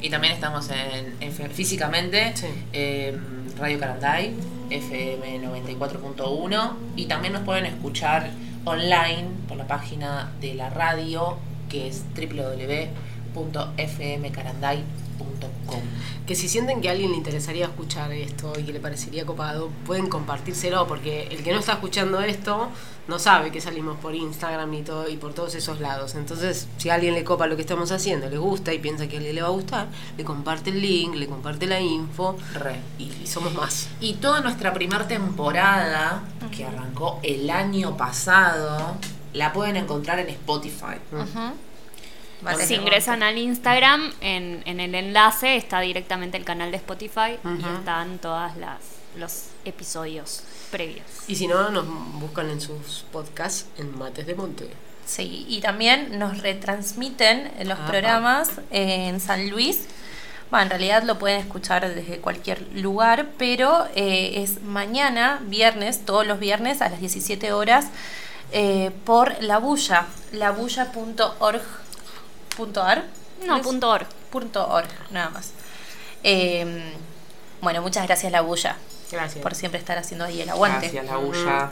Y también estamos en, en físicamente, Sí. eh, Radio Caranday, FM 94.1. Y también nos pueden escuchar online por la página de la radio, que es www.fmcaranday.com. Que si sienten que a alguien le interesaría escuchar esto y que le parecería copado, pueden compartírselo, porque el que no está escuchando esto no sabe que salimos por Instagram y todo y por todos esos lados. Entonces, si a alguien le copa lo que estamos haciendo, le gusta y piensa que a alguien le va a gustar, le comparte el link, le comparte la info Re. y, y somos más. Y toda nuestra primera temporada, que arrancó el año pasado, la pueden encontrar en Spotify. Ujú. Vale. Si ingresan al Instagram, en, en el enlace está directamente el canal de Spotify y Ujú. están todas las los episodios previos. Y si no, nos buscan en sus podcasts en Mates de Monte. Sí, y también nos retransmiten los Ajá. programas en San Luis. Bueno, en realidad lo pueden escuchar desde cualquier lugar, pero eh, es mañana, viernes, todos los viernes a las 17 horas, eh, por La Bulla, labulla.org.ar. No, ¿Es? punto org. Punto org, nada más. Eh, bueno, muchas gracias La Bulla Gracias. por siempre estar haciendo ahí el aguante. Gracias, la bulla.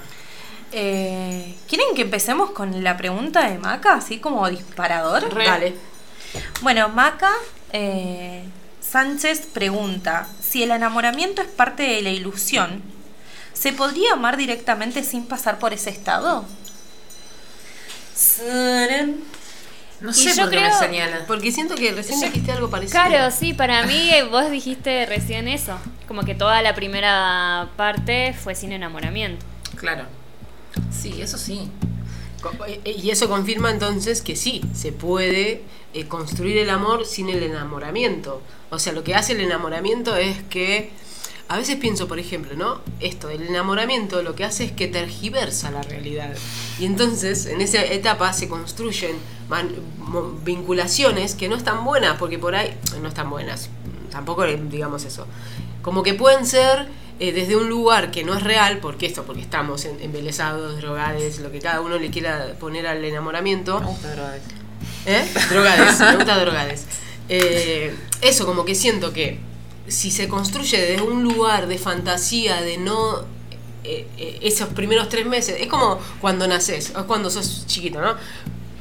Eh, ¿Quieren que empecemos con la pregunta de Maca, así como disparador? Dale. Bueno, Maca eh, Sánchez pregunta, si el enamoramiento es parte de la ilusión, ¿se podría amar directamente sin pasar por ese estado? No Y sé yo por qué me señalas. Porque siento que recién dijiste algo parecido. Claro, sí, para mí eh, *laughs* vos dijiste recién eso. Como que toda la primera parte fue sin enamoramiento. Claro. Sí, eso sí. Co- eh, Y eso confirma entonces que sí, se puede eh, construir el amor sin el enamoramiento. O sea, lo que hace el enamoramiento es que, a veces pienso, por ejemplo, ¿no? Esto, el enamoramiento lo que hace es que tergiversa la realidad. Y entonces, en esa etapa se construyen man- vinculaciones que no están buenas, porque por ahí, no están buenas, tampoco digamos eso. Como que pueden ser eh, desde un lugar que no es real, porque esto, porque estamos en- embelesados, drogades, lo que cada uno le quiera poner al enamoramiento. Me gusta drogas. ¿Eh? Drogades, me gusta drogades. Eh, eso, como que siento que si se construye desde un lugar de fantasía, de no. eh, eh, esos primeros tres meses, es como cuando naces, o cuando sos chiquito, ¿no?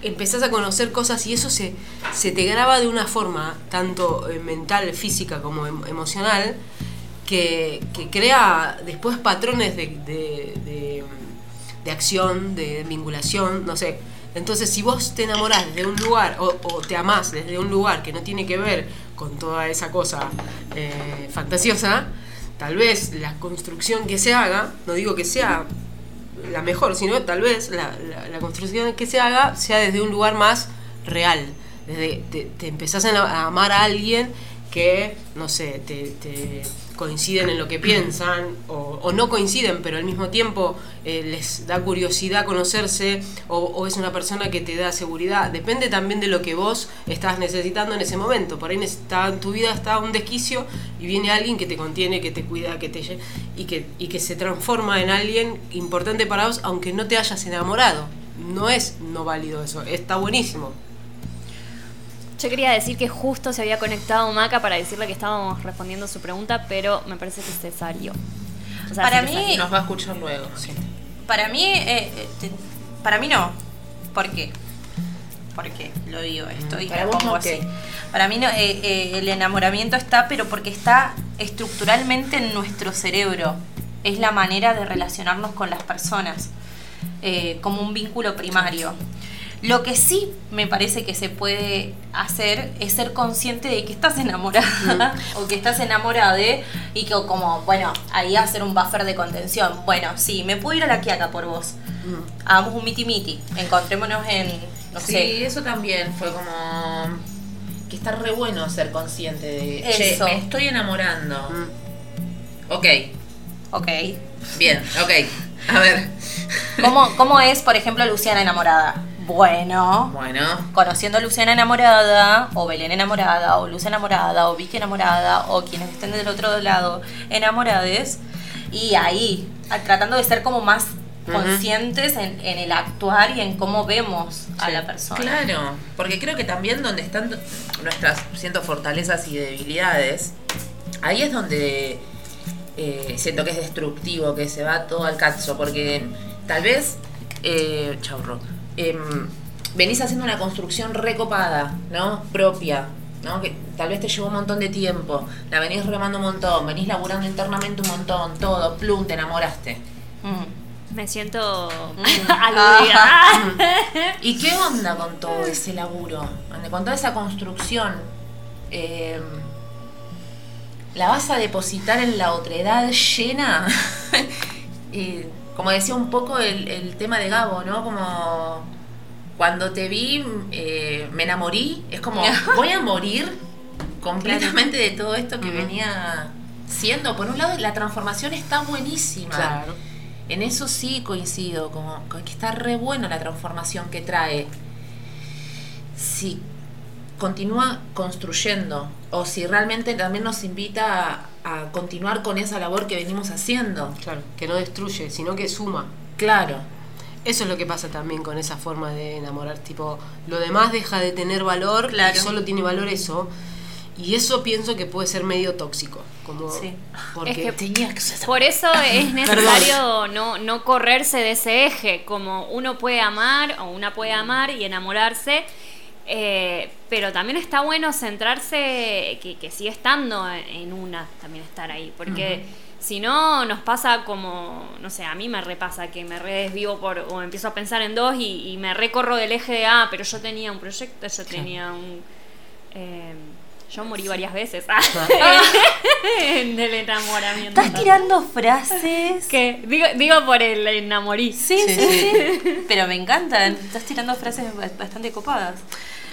Empezás a conocer cosas y eso se, se te graba de una forma, tanto eh, mental, física como em- emocional, que, que crea después patrones de, de- de- de acción, de vinculación, no sé. Entonces, si vos te enamorás desde un lugar o, o te amás desde un lugar que no tiene que ver con toda esa cosa eh, fantasiosa, tal vez la construcción que se haga, no digo que sea la mejor, sino tal vez la, construcción que se haga sea desde un lugar más real. Desde, te, te empezás a amar a alguien que, no sé, te coinciden en lo que piensan o, o no coinciden, pero al mismo tiempo eh, les da curiosidad conocerse o, es una persona que te da seguridad. Depende también de lo que vos estás necesitando en ese momento. Por ahí necesita, en tu vida está un desquicio y viene alguien que te contiene, que te cuida, que te y que, y que se transforma en alguien importante para vos, aunque no te hayas enamorado. No es no válido eso, está buenísimo. Yo quería decir que justo se había conectado Maca para decirle que estábamos respondiendo su pregunta, pero me parece que se salió. O sea, Para se mí- salió. Nos va a escuchar luego. Sí. Para mí, eh, eh, te- para mí no. ¿Por qué? ¿Por qué lo digo esto? Y Para lo vos pongo así. ¿qué? Para mí no, eh, eh, el enamoramiento está, pero porque está estructuralmente en nuestro cerebro. Es la manera de relacionarnos con las personas, eh, como un vínculo primario. Lo que sí me parece que se puede hacer es ser consciente de que estás enamorada *laughs* o que estás enamorada y que como, bueno, ahí hacer un buffer de contención. Bueno, sí, me puedo ir a la quiaca por vos. Hagamos un miti miti, encontrémonos en, no sí, sé, eso también fue como que está re bueno ser consciente de, che, Eso. me estoy enamorando. Ok, ok. bien, ok. A ver. ¿Cómo, ¿Cómo es, por ejemplo, Luciana enamorada? Bueno, Bueno, conociendo a Luciana enamorada, o Belén enamorada, o Luz enamorada, o Vicky enamorada, o quienes estén del otro lado enamorades, y ahí, tratando de ser como más conscientes en, en el actuar y en cómo vemos a la persona. Claro, porque creo que también donde están nuestras, siento, fortalezas y debilidades, ahí es donde eh, siento que es destructivo, que se va todo al cazo, porque tal vez, eh, chau, em, venís haciendo una construcción recopada, ¿no? Propia, ¿no? Que tal vez te llevó un montón de tiempo, la venís remando un montón, venís laburando internamente un montón, todo, plum, te enamoraste. Mm. Me siento Mm. *laughs* aludida. *laughs* ¿Y qué onda con todo ese laburo? Con toda esa construcción. Eh, ¿La vas a depositar en la otredad llena? *laughs* Y como decía un poco el, el tema de Gabo, ¿no? Como cuando te vi, eh, me enamorí. Es como, *laughs* voy a morir completamente de todo esto que venía siendo. Por un lado, la transformación está buenísima. Claro. En eso sí coincido, como que está re bueno la transformación que trae. Si continúa construyendo o si realmente también nos invita a, continuar con esa labor que venimos haciendo. Claro, que no destruye, sino que suma. Claro, Eso es lo que pasa también con esa forma de enamorar. Tipo, lo demás deja de tener valor Claro. y solo tiene valor eso. Y eso pienso que puede ser medio tóxico. Como Sí. porque Es que- tenía que ser Por eso es necesario no, no correrse de ese eje, como uno puede amar o una puede amar y enamorarse, eh, pero también está bueno centrarse, que, que sigue estando en una, también estar ahí, porque si no nos pasa como, no sé, a mí me repasa que me redesvío por, o empiezo a pensar en dos y, y me recorro del eje de, ah, pero yo tenía un proyecto, yo tenía un... eh, yo morí varias veces *laughs* en el enamoramiento. Estás tirando frases. ¿Qué? Digo, digo por el enamorí. Sí, sí, sí, Pero me encantan. Estás tirando frases ba- bastante copadas.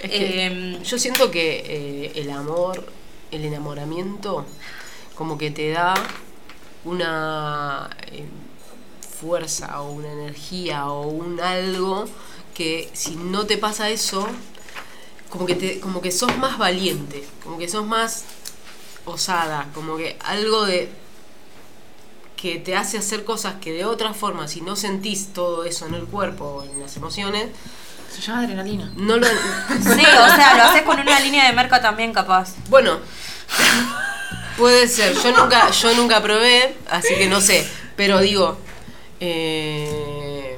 Em, yo siento que eh, el amor, el enamoramiento, como que te da una eh, fuerza o una energía o un algo que si no te pasa eso, como que te, como que sos más valiente, como que sos más osada, como que algo de que te hace hacer cosas que de otra forma, si no sentís todo eso en el cuerpo o en las emociones, Se llama adrenalina. no lo, sí, o sea, lo haces con una línea de merca también capaz. Bueno, puede ser. Yo nunca, yo nunca probé, así que no sé. Pero digo, eh,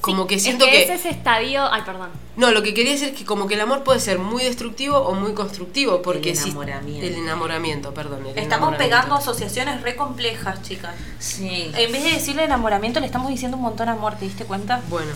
como que siento es que, que, es ese estadio. Ay, perdón. no, lo que quería decir es que como que el amor puede ser muy destructivo o muy constructivo, porque El si- enamoramiento. el enamoramiento, perdón. el Estamos enamoramiento. pegando asociaciones re complejas, chicas. Sí. En vez de decirle enamoramiento, le estamos diciendo un montón amor, ¿te diste cuenta? Bueno,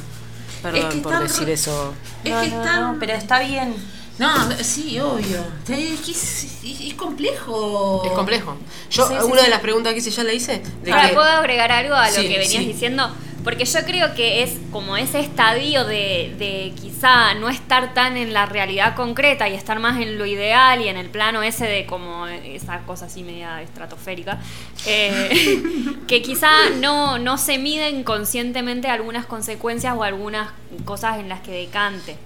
perdón que por decir eso. Es no, que no, están- no, pero está bien. No, sí, obvio. Es, complejo. Es complejo. Yo, Sí, sí, una sí. de las preguntas que hice ya la hice. De Ahora, que- ¿puedo agregar algo a lo Sí, que venías sí. diciendo? Porque yo creo que es como ese estadio de, de quizá no estar tan en la realidad concreta y estar más en lo ideal y en el plano ese de como esa cosa así media estratosférica, eh, *laughs* que quizá no, no se miden conscientemente algunas consecuencias o algunas cosas en las que decante.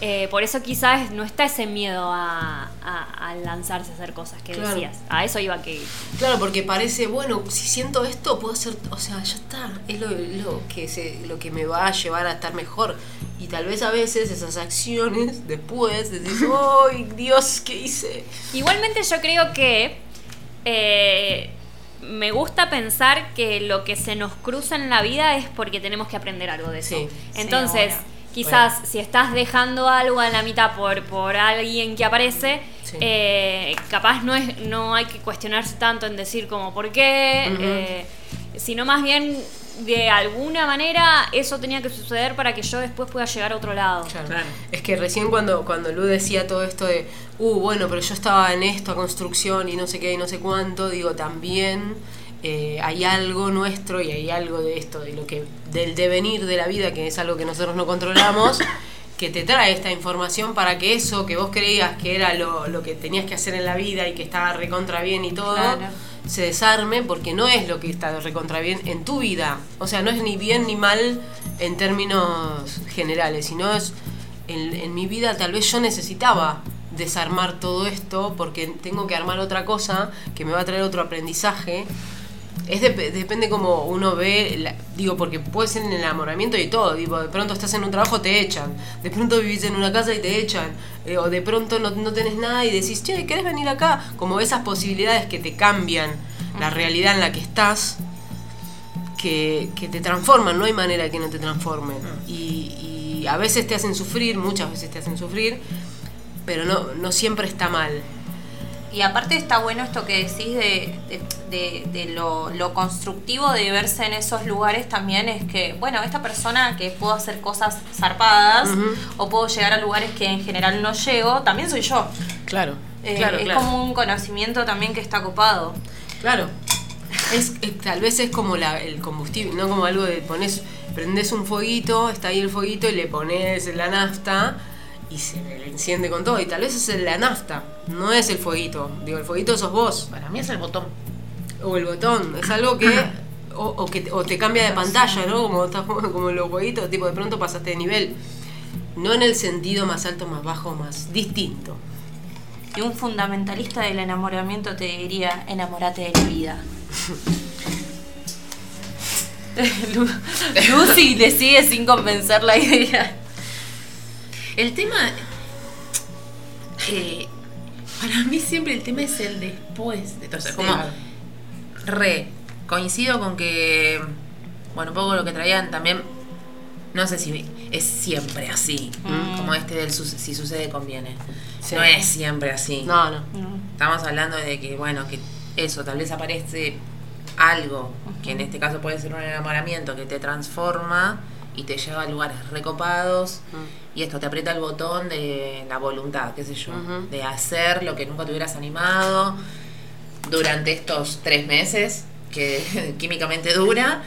Eh, por eso quizás no está ese miedo a, a- a lanzarse a hacer cosas que Claro. decías. A eso iba que... Claro, porque parece, bueno, si siento esto, puedo hacer, o sea, ya está, es lo, lo que se, lo que me va a llevar a estar mejor. Y tal vez a veces esas acciones después decís, ¡ay, Dios, qué hice! Igualmente yo creo que eh, me gusta pensar que lo que se nos cruza en la vida es porque tenemos que aprender algo de eso. Sí, Entonces, ahora. quizás si estás dejando algo a la mitad por, por alguien que aparece, Sí. eh, capaz no, es, no hay que cuestionarse tanto en decir como por qué, eh, sino más bien de alguna manera eso tenía que suceder para que yo después pueda llegar a otro lado. Claro. Claro. Es que recién cuando, cuando Lu decía todo esto de, uh, bueno, pero yo estaba en esto, a construcción y no sé qué y no sé cuánto, digo, también eh, hay algo nuestro y hay algo de esto, de lo que, del devenir de la vida, que es algo que nosotros no controlamos, que te trae esta información para que eso que vos creías que era lo, lo que tenías que hacer en la vida y que estaba recontra bien y todo, Claro. se desarme porque no es lo que está recontra bien en tu vida. O sea, no es ni bien ni mal en términos generales, sino es en, en mi vida tal vez yo necesitaba desarmar todo esto porque tengo que armar otra cosa que me va a traer otro aprendizaje. Es dep- depende como uno ve, la- digo, porque puede ser en el enamoramiento y todo, digo, de pronto estás en un trabajo, te echan, de pronto vivís en una casa y te echan, eh, o de pronto no, no tenés nada y decís, che, ¿querés venir acá? Como esas posibilidades que te cambian la realidad en la que estás, que, que te transforman, no hay manera que no te transformen. Y, y a veces te hacen sufrir, muchas veces te hacen sufrir, pero no, no siempre está mal. Y aparte está bueno esto que decís de, de- de- de lo, lo constructivo de verse en esos lugares también es que, bueno, esta persona que puedo hacer cosas zarpadas o puedo llegar a lugares que en general no llego, también soy yo. Claro, Eh, claro, es claro. como un conocimiento también que está copado. Claro. Es, es- tal vez es como la, el combustible, no como algo de pones, prendes un fueguito, está ahí el fueguito y le pones la nafta y se le enciende con todo. Y tal vez es la nafta, no es el fueguito. Digo, el fueguito sos vos. Para mí es el botón. O el botón. Es algo que. *coughs* O, o que o te cambia de pantalla, ¿no? Como, estás *laughs* como los jueguitos, tipo de pronto pasaste de nivel. No en el sentido más alto, más bajo, más distinto. Y un fundamentalista del enamoramiento te diría, enamórate de la vida. Lu- *laughs* *laughs* Lucy le sigue sin convencer la idea. El tema. eh, para mí siempre el tema es el después eso. Sí. Como. Re. Coincido con que. Bueno, un poco lo que traían también. No sé si es siempre así. Mm. Como este del si sucede conviene. Sí. No es siempre así. No, no. Estamos hablando de que, bueno, que eso, tal vez aparece algo, que en este caso puede ser un enamoramiento, que te transforma y te lleva a lugares recopados. Y esto te aprieta el botón de la voluntad, qué sé yo, de hacer lo que nunca te hubieras animado durante estos tres meses que *laughs* químicamente dura.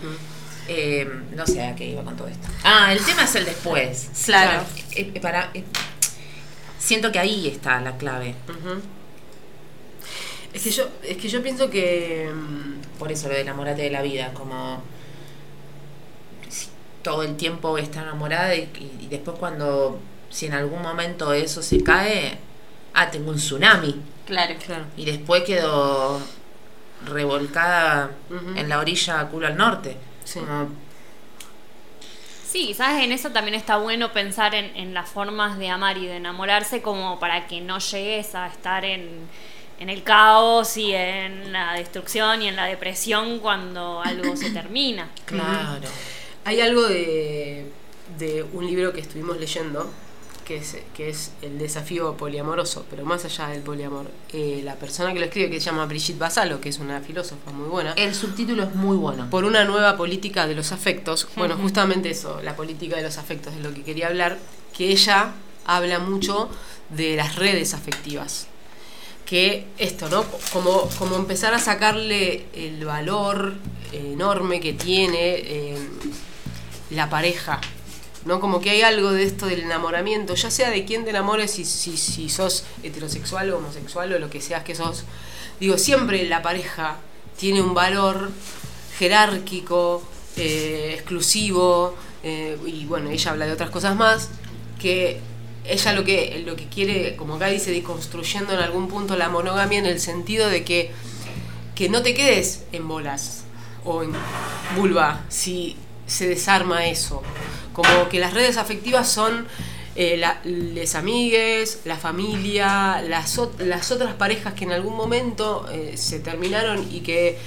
Eh, no sé a qué iba con todo esto. Ah, el *laughs* tema es el después. Claro. Eh, eh, para, eh, siento que ahí está la clave. Es que yo, es que yo pienso que. mm, Por eso lo de enamorarte de la vida, como todo el tiempo está enamorada y, y después cuando, si en algún momento eso se cae, ah, tengo un tsunami. Claro. Claro. Y después quedo revolcada en la orilla culo al norte. Sí. Como, Sí, quizás en eso también está bueno pensar en, en las formas de amar y de enamorarse como para que no llegues a estar en, en el caos y en la destrucción y en la depresión cuando algo se termina. claro. Hay algo de, de un libro que estuvimos leyendo, que es, que es El desafío poliamoroso, pero más allá del poliamor. Eh, la persona que lo escribe, que se llama Brigitte Basalo, que es una filósofa muy buena, El subtítulo es muy bueno. por una nueva política de los afectos. Bueno, justamente eso, la política de los afectos es lo que quería hablar, que ella habla mucho de las redes afectivas. Que esto, ¿no? Como, como empezar a sacarle el valor enorme que tiene eh, la pareja. ¿No? Como que hay algo de esto del enamoramiento, ya sea de quién te enamores, si, si, si sos heterosexual o homosexual o lo que seas que sos. Digo, siempre la pareja tiene un valor jerárquico, eh, exclusivo, eh, y bueno, ella habla de otras cosas más, que ella lo que, lo que quiere, como acá dice, disconstruyendo en algún punto la monogamia en el sentido de que, que no te quedes en bolas o en vulva si se desarma eso. Como que las redes afectivas son eh, la- les amigues, la familia, las, ot- las otras parejas que en algún momento eh, se terminaron y que,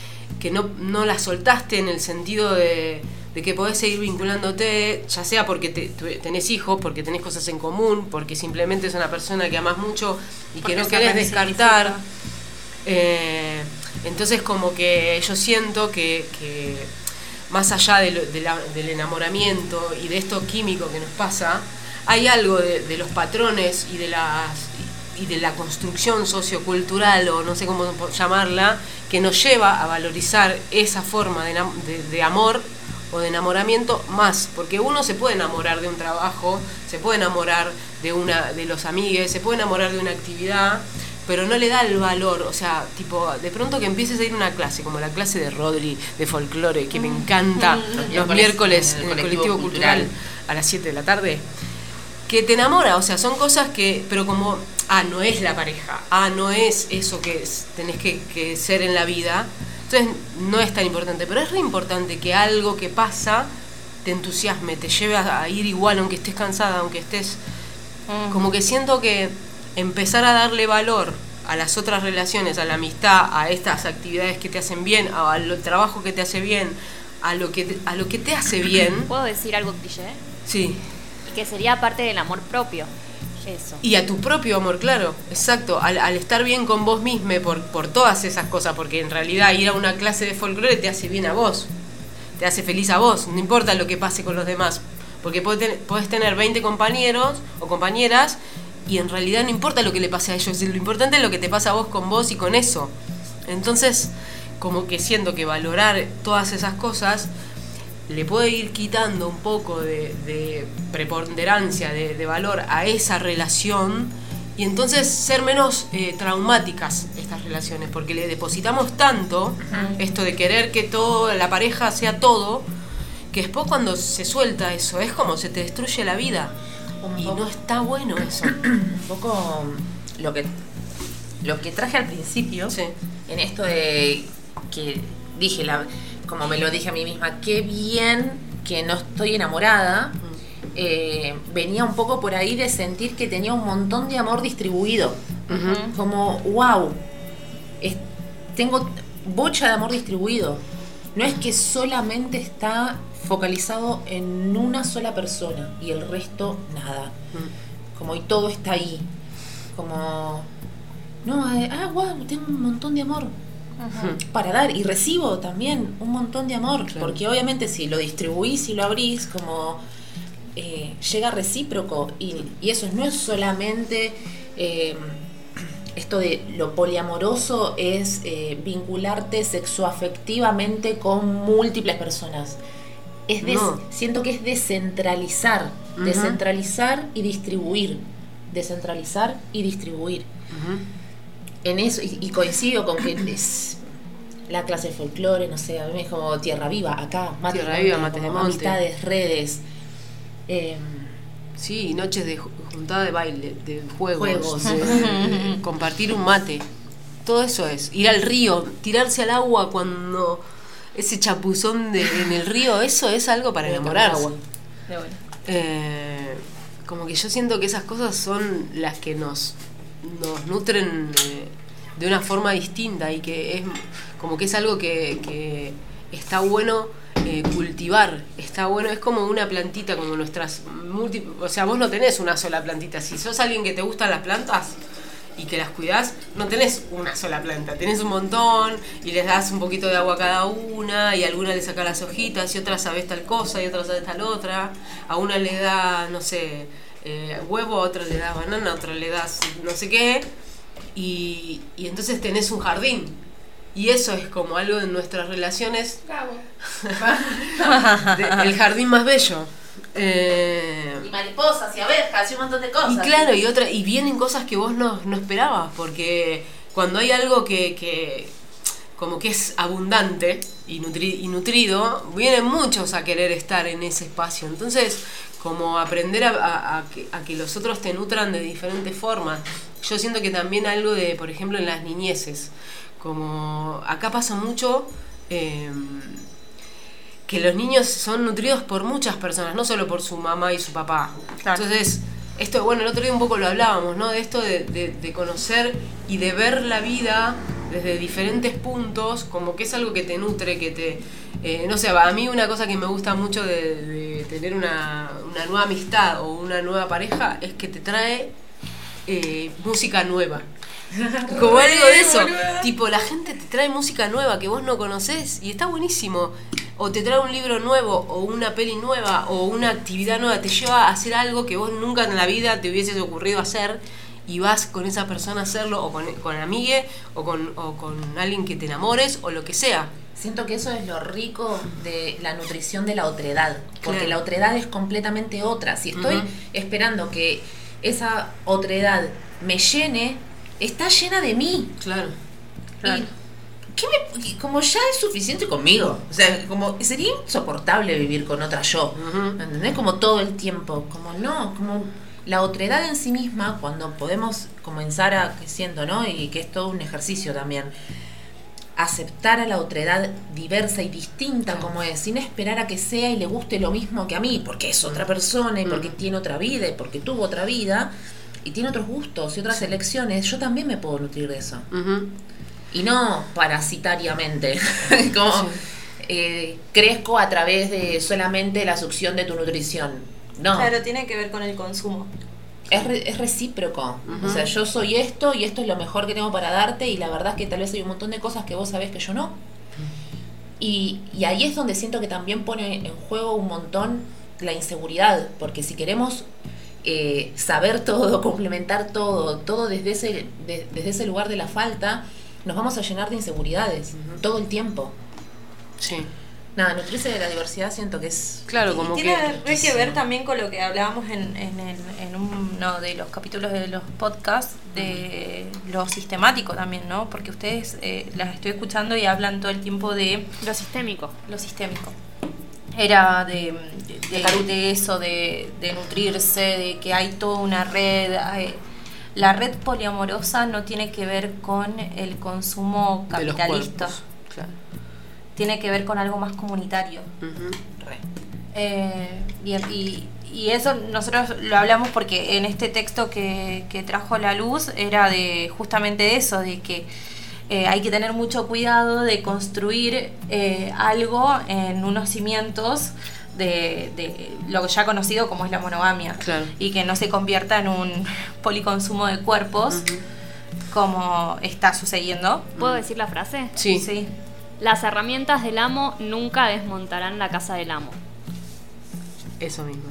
que no, no las soltaste en el sentido de, de que podés seguir vinculándote, ya sea porque te- tenés hijos, porque tenés cosas en común, porque simplemente es una persona que amas mucho y Porque que no querés descartar. Eh, entonces como que yo siento que, que más allá de lo- de la- del enamoramiento y de esto químico que nos pasa, hay algo de, los patrones y de las y de la construcción sociocultural o no sé cómo llamarla que nos lleva a valorizar esa forma de, de- de amor o de enamoramiento más. Porque uno se puede enamorar de un trabajo se puede enamorar de una de los amigues se puede enamorar de una actividad pero no le da el valor, o sea, tipo, de pronto que empieces a ir a una clase, como la clase de Rodri, de folclore, que me encanta, *laughs* los miércoles en el colectivo cultural. a las 7 de la tarde, que te enamora, o sea, son cosas que, pero como, ah, no es la pareja, ah, no es eso que es- tenés que, que ser en la vida, entonces no es tan importante, pero es re importante que algo que pasa te entusiasme, te lleve a, a ir igual, aunque estés cansada, aunque estés... Como que siento que empezar a darle valor a las otras relaciones, a la amistad, a estas actividades que te hacen bien, al trabajo que te hace bien, a lo que te, a lo que te hace bien, *coughs* ¿Puedo decir algo cliché? sí, Y que sería parte del amor propio. Eso. Y a tu propio amor, claro, exacto. Al, al estar bien con vos mismo por, por todas esas cosas, porque en realidad ir a una clase de folclore te hace bien a vos, te hace feliz a vos, no importa lo que pase con los demás. Porque podés tener 20 compañeros o compañeras y en realidad no importa lo que le pase a ellos, lo importante es lo que te pasa a vos con vos y con eso. Entonces, como que siento que valorar todas esas cosas le puede ir quitando un poco de, de preponderancia, de, de valor a esa relación y entonces ser menos eh, traumáticas estas relaciones, porque le depositamos tanto esto de querer que todo, la pareja sea todo, que después cuando se suelta eso, es como se te destruye la vida. Y no está bueno eso. *clears throat* un poco lo que lo que traje al principio Sí. en esto de que dije la como me lo dije a mí misma qué bien que no estoy enamorada. Eh, venía un poco por ahí de sentir que tenía un montón de amor distribuido. Como wow es- tengo bocha de amor distribuido no es que solamente está focalizado en una sola persona y el resto nada. Como y todo está ahí. Como no eh, ah wow tengo un montón de amor para dar y recibo también un montón de amor Claro. porque obviamente si lo distribuís y lo abrís como eh, llega recíproco y, y eso no es solamente eh, esto de lo poliamoroso es eh, vincularte sexoafectivamente con múltiples personas es des- No. siento que es descentralizar descentralizar y distribuir descentralizar y distribuir en eso, y, y coincido con que es la clase de folclore, no sé, a mí es como tierra viva, acá, Tierra viva, mates de como monte. amistades, redes, eh, Sí, noches de ju- juntada de baile, de juegos, Juegos. de- de *laughs* compartir un mate. Todo eso es. Ir al río, tirarse al agua cuando ese chapuzón de, en el río, eso es algo para de enamorarse. agua. Eh, como que yo siento que esas cosas son las que nos, nos nutren eh, de una forma distinta y que es como que es algo que, que está bueno cultivar, está bueno, es como una plantita, como nuestras múltiples, o sea, vos no tenés una sola plantita, si sos alguien que te gustan las plantas y que las cuidás, no tenés una sola planta, tenés un montón y les das un poquito de agua cada una y alguna le sacas las hojitas y otra sabes tal cosa y otra sabes tal otra, a una le da, no sé, eh, huevo, a otra le das banana, a otra le das no sé qué. Y, y entonces tenés un jardín. Y eso es como algo de nuestras relaciones. *laughs* de- el jardín más bello. Eh, Y mariposas y abejas y un montón de cosas. y claro, y otra, y vienen cosas que vos no, no esperabas, porque cuando hay algo que, que como que es abundante y, nutri- y nutrido, vienen muchos a querer estar en ese espacio. Entonces, como aprender a, a- a que, a que los otros te nutran de diferentes formas. Yo siento que también algo de, por ejemplo, en las niñeces, como acá pasa mucho... em, que los niños son nutridos por muchas personas, no solo por su mamá y su papá. Claro. Entonces, esto, bueno, el otro día un poco lo hablábamos, ¿no? De esto de, de- de conocer y de ver la vida desde diferentes puntos, como que es algo que te nutre, que te... eh, no sé, a mí una cosa que me gusta mucho de, de tener una, una nueva amistad o una nueva pareja es que te trae eh, música nueva. *laughs* Como algo de eso. Tipo, la gente te trae música nueva que vos no conocés y está buenísimo. o te trae un libro nuevo, o una peli nueva, o una actividad nueva, te lleva a hacer algo que vos nunca en la vida te hubieses ocurrido hacer y vas con esa persona a hacerlo, o con, con amigue, o con, o con alguien que te enamores, o lo que sea. Siento que eso es lo rico de la nutrición de la otredad, porque Claro. la otredad es completamente otra. Si estoy esperando que esa otredad me llene, está llena de mí. Claro. Y, ¿qué me- y como ya es suficiente conmigo. O sea, como sería insoportable vivir con otra yo. Ujú. ¿Entendés? Como todo el tiempo. Como no, como la otredad en sí misma, cuando podemos comenzar a, que siento, ¿no? Y que es todo un ejercicio también. Aceptar a la otredad diversa y distinta como es, sin esperar a que sea y le guste lo mismo que a mí, porque es otra persona y porque Mm. tiene otra vida y porque tuvo otra vida y tiene otros gustos y otras elecciones, yo también me puedo nutrir de eso y no parasitariamente, *laughs* como eh, crezco a través de solamente la succión de tu nutrición. No, Claro, tiene que ver con el consumo. es, re- es recíproco. O sea, yo soy esto y esto es lo mejor que tengo para darte y la verdad es que tal vez hay un montón de cosas que vos sabés que yo no. Y, y ahí es donde siento que también pone en juego un montón la inseguridad, porque si queremos eh, saber todo, *laughs* complementar todo, todo desde ese, de- desde ese lugar de la falta, nos vamos a llenar de inseguridades todo el tiempo. Sí. Nada, nutrirse de la diversidad siento que es... Claro, como Tiene que. ver también con lo que hablábamos en, en, el- en uno de los capítulos de los podcasts, de lo sistemático también, ¿no? Porque ustedes eh, las estoy escuchando y hablan todo el tiempo de Lo sistémico. lo sistémico. Era de, de, de- de eso, de, de nutrirse, de que hay toda una red. hay- la red poliamorosa no tiene que ver con el consumo capitalista, cuerpos. Claro. tiene que ver con algo más comunitario. Eh, y, y- y eso nosotros lo hablamos porque en este texto que, que trajo la luz era de justamente eso, de que eh, hay que tener mucho cuidado de construir eh, algo en unos cimientos de, de lo ya conocido como es la monogamia Claro. y que no se convierta en un *laughs* policonsumo de cuerpos como está sucediendo. ¿Puedo decir la frase? Sí. Sí. Las herramientas del amo nunca desmontarán la casa del amo. Eso mismo.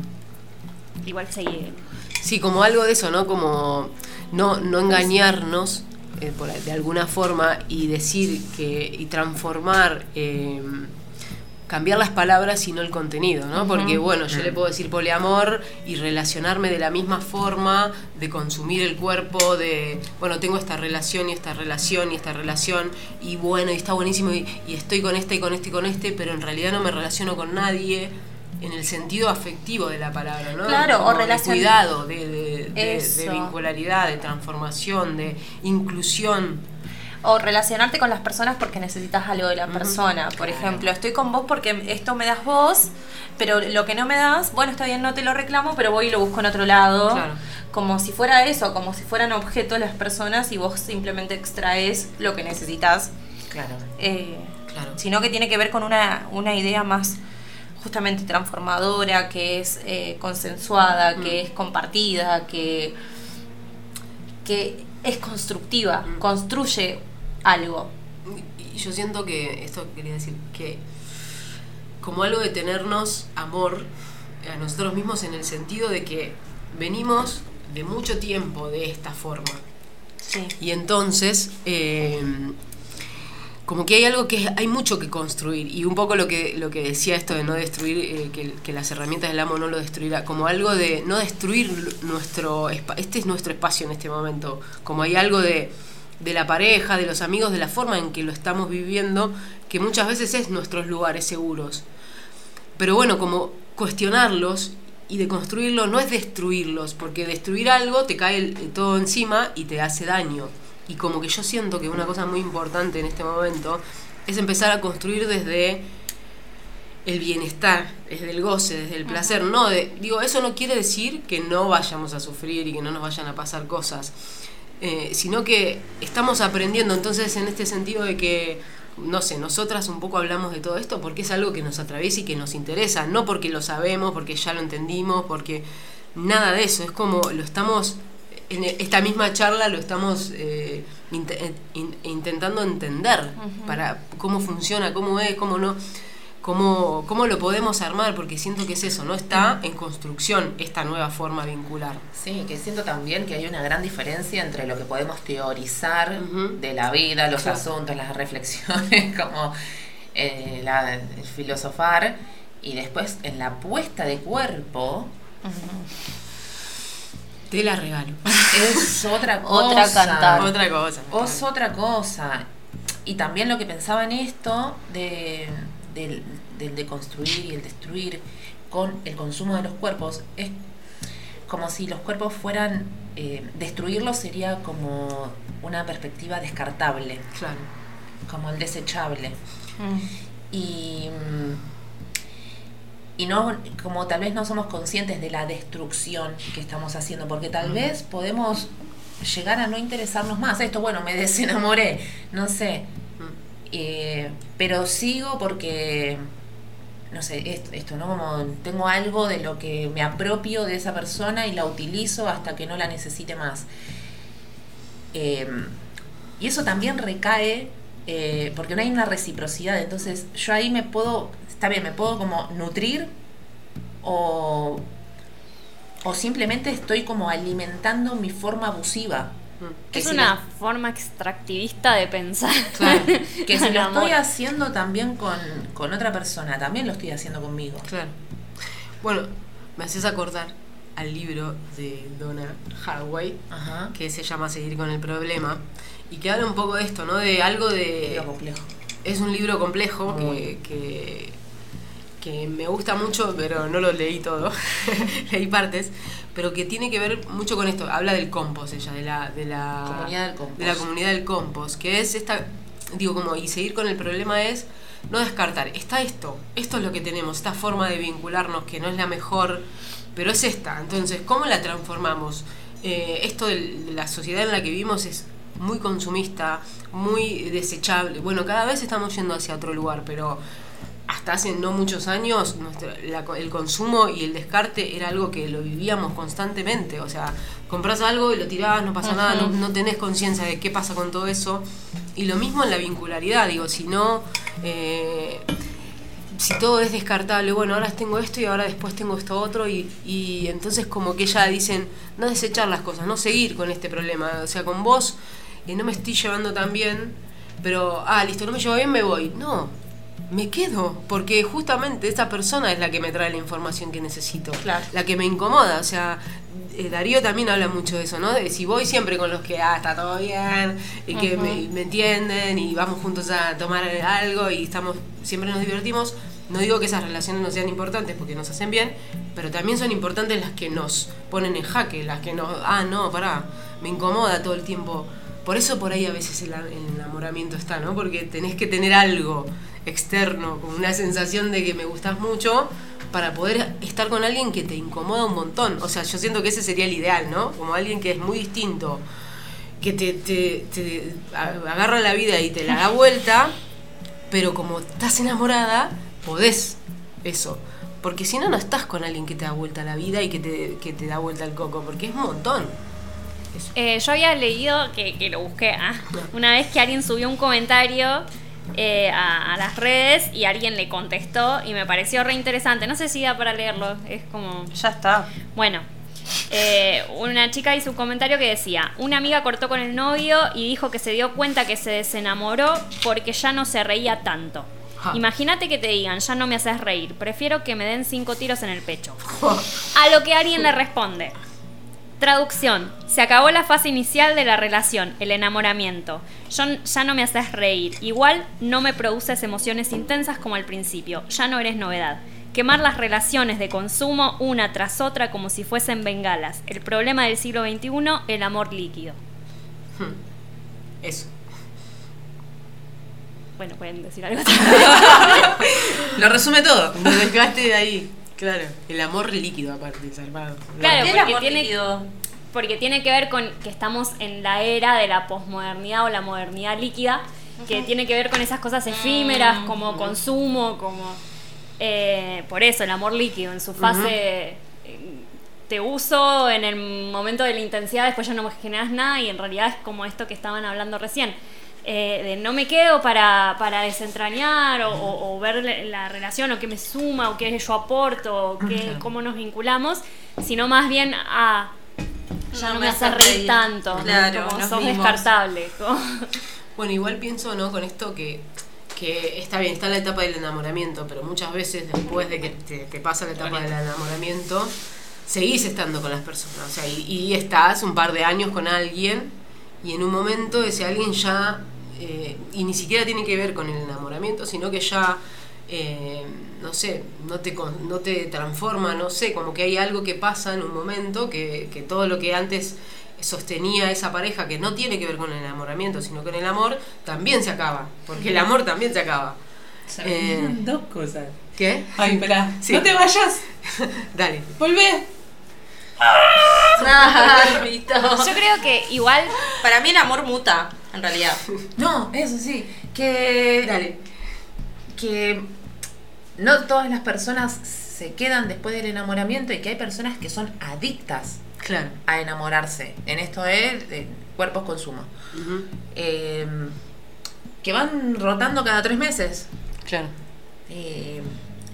Igual seguí. Sí, como algo de eso, ¿no? Como no, no engañarnos eh, por, de alguna forma y decir que. y transformar. eh, cambiar las palabras y no el contenido, ¿no? Porque bueno, yo le puedo decir poliamor y relacionarme de la misma forma, de consumir el cuerpo, de, bueno, tengo esta relación y esta relación y esta relación, y bueno, y está buenísimo, y, y estoy con este y con este y con este, pero en realidad no me relaciono con nadie en el sentido afectivo de la palabra, ¿no? Claro, o Como de cuidado, de, de- de- de Eso. vincularidad, de transformación, de inclusión. O relacionarte con las personas porque necesitas algo de la persona. Por ejemplo, estoy con vos porque esto me das vos, pero lo que no me das, bueno, está bien, no te lo reclamo, pero voy y lo busco en otro lado. Claro. Como si fuera eso, como si fueran objetos las personas y vos simplemente extraes lo que necesitas. Claro. Eh, Claro. Sino que tiene que ver con una, una idea más justamente transformadora, que es eh, consensuada, que es compartida, que, que es constructiva, construye algo. Y yo siento que, esto quería decir, que como algo de tenernos amor a nosotros mismos en el sentido de que venimos de mucho tiempo de esta forma. Sí. Y entonces, eh, como que hay algo que hay mucho que construir. Y un poco lo que, lo que decía esto de no destruir, eh, que, las herramientas del amo no lo destruirá, como algo de no destruir nuestro este es nuestro espacio en este momento. Como hay algo de, de la pareja, de los amigos, de la forma en que lo estamos viviendo, que muchas veces es nuestros lugares seguros. Pero bueno, como cuestionarlos y de construirlos no es destruirlos, porque destruir algo te cae el- todo encima y te hace daño. Y como que yo siento que una cosa muy importante en este momento es empezar a construir desde el bienestar, desde el goce, desde el placer. No, de, digo, eso no quiere decir que no vayamos a sufrir y que no nos vayan a pasar cosas, eh, sino que estamos aprendiendo. Entonces, en este sentido de que, no sé, nosotras un poco hablamos de todo esto porque es algo que nos atraviesa y que nos interesa, no porque lo sabemos, porque ya lo entendimos, porque nada de eso, es como lo estamos, en esta misma charla lo estamos eh, inte- in- intentando entender para cómo funciona, cómo es, cómo no. cómo, cómo lo podemos armar, porque siento que es eso, no está en construcción esta nueva forma vincular. Sí, que siento también que hay una gran diferencia entre lo que podemos teorizar Ujú. de la vida, los Claro. asuntos, las reflexiones, *laughs* como eh, la- el filosofar, y después en la puesta de cuerpo Te la regalo. es otra *laughs* cosa. Otra cantar. Otra cosa. Es otra cosa. Y también lo que pensaba en esto de, del, del deconstruir y el destruir con el consumo de los cuerpos es como si los cuerpos fueran eh, destruirlos sería como una perspectiva descartable, Claro. como el desechable. Mm. Y, mm, y no, como tal vez no somos conscientes de la destrucción que estamos haciendo, porque tal vez podemos llegar a no interesarnos más. Esto, bueno, me *laughs* desenamoré, no sé. Eh, pero sigo porque, no sé, esto, esto, ¿no? Como tengo algo de lo que me apropio de esa persona y la utilizo hasta que no la necesite más. Eh, y eso también recae, eh, porque no hay una reciprocidad, entonces yo ahí me puedo, está bien, me puedo como nutrir o, o simplemente estoy como alimentando mi forma abusiva. Que Es si una lo- forma extractivista de pensar. *laughs* Claro, que si *laughs* lo amor. estoy haciendo también con, con otra persona, también lo estoy haciendo conmigo. Claro. Bueno, me haces acordar al libro de Donna Haraway, Ajá. que se llama Seguir con el problema, y que habla un poco de esto, ¿no? De algo de... Lo complejo. Es un libro complejo que, que me gusta mucho, pero no lo leí todo, *laughs* leí partes, pero que tiene que ver mucho con esto. Habla del compost ella, de la, de la Comunidad del compost. De la comunidad del compost, que es esta, digo, como, y seguir con el problema es no descartar, está esto, esto es lo que tenemos, esta forma de vincularnos que no es la mejor, pero es esta. Entonces, ¿cómo la transformamos? Eh, esto de la sociedad en la que vivimos es muy consumista, muy desechable. Bueno, cada vez estamos yendo hacia otro lugar, pero hasta hace no muchos años nuestro- la co- el consumo y el descarte era algo que lo vivíamos constantemente. O sea, compras algo y lo tirabas, no pasa nada, no, no tenés conciencia de qué pasa con todo eso. Y lo mismo en la vincularidad, digo, si no... eh, si todo es descartable, bueno, ahora tengo esto y ahora después tengo esto otro, y, y entonces como que ya dicen, no desechar las cosas, no seguir con este problema, o sea, con vos eh, no me estoy llevando tan bien, pero, ah, listo, no me llevo bien, me voy. No, me quedo, porque justamente esa persona es la que me trae la información que necesito, Claro. la que me incomoda, o sea, eh, Darío también habla mucho de eso, ¿no? De si voy siempre con los que, ah, está todo bien, y que me, me entienden, y vamos juntos a tomar algo, y estamos, siempre nos divertimos. No digo que esas relaciones no sean importantes porque nos hacen bien, pero también son importantes las que nos ponen en jaque, las que nos, ah, no, pará, me incomoda todo el tiempo. Por eso por ahí a veces el, el enamoramiento está, ¿no? Porque tenés que tener algo externo, con una sensación de que me gustas mucho, para poder estar con alguien que te incomoda un montón. O sea, yo siento que ese sería el ideal, ¿no? Como alguien que es muy distinto, que te, te- te agarra la vida y te la da vuelta, pero como estás enamorada, podés eso. Porque si no, no estás con alguien que te da vuelta la vida y que te, que te da vuelta el coco, porque es un montón. Eh, yo había leído, que, que lo busqué, ah, una vez que alguien subió un comentario eh, a, a las redes y alguien le contestó y me pareció re interesante. No sé si da para leerlo, es como... Ya está. Bueno, eh, una chica hizo un comentario que decía, una amiga cortó con el novio y dijo que se dio cuenta que se desenamoró porque ya no se reía tanto. Imagínate que te digan, ya no me haces reír, prefiero que me den cinco tiros en el pecho. A lo que alguien le responde. Traducción. Se acabó la fase inicial de la relación, el enamoramiento. Yo ya no me haces reír. Igual no me produces emociones intensas como al principio. Ya no eres novedad. Quemar las relaciones de consumo una tras otra como si fuesen bengalas. El problema del siglo XXI, el amor líquido. Eso. Bueno, pueden decir algo. *laughs* Lo resume todo. Me mezclaste de ahí. Claro. El amor líquido, aparte, zarpado. Claro, ¿Qué porque amor tiene- líquido? Porque tiene que ver con que estamos en la era de la posmodernidad o la modernidad líquida, que tiene que ver con esas cosas efímeras como consumo, como... eh, por eso, el amor líquido, en su fase... eh, Te uso en el momento de la intensidad, después ya no me generas nada y en realidad es como esto que estaban hablando recién. Eh, de no me quedo para, para desentrañar o, o- o ver la- la relación o qué me suma o qué yo aporto o qué, cómo nos vinculamos, sino más bien a ya no, me hace reír tanto, Claro, como sos vimos. descartable. *laughs* como- Bueno, igual pienso, ¿no? Con esto que, que está bien, está la etapa del enamoramiento, pero muchas veces después de que te, te pasa la etapa del enamoramiento, seguís estando con las personas. O sea, y, y estás un par de años con alguien y en un momento ese alguien ya, eh, y ni siquiera tiene que ver con el enamoramiento, sino que ya, eh, no sé, no te, no te transforma, no sé, como que hay algo que pasa en un momento que, que todo lo que antes sostenía esa pareja que no tiene que ver con el enamoramiento, sino con el amor, también se acaba, porque el amor también se acaba. Eh, Dos cosas. ¿Qué? Ay, espera. Sí. No te vayas. *laughs* Dale. Volvé. *laughs* Yo creo que igual Para mí el amor muta, en realidad. *laughs* No, eso sí. Que. Dale. Que no todas las personas se quedan después del enamoramiento y que hay personas que son adictas Claro. a enamorarse. En esto es de cuerpos consumo. Eh, que van rotando cada tres meses. Claro. Eh,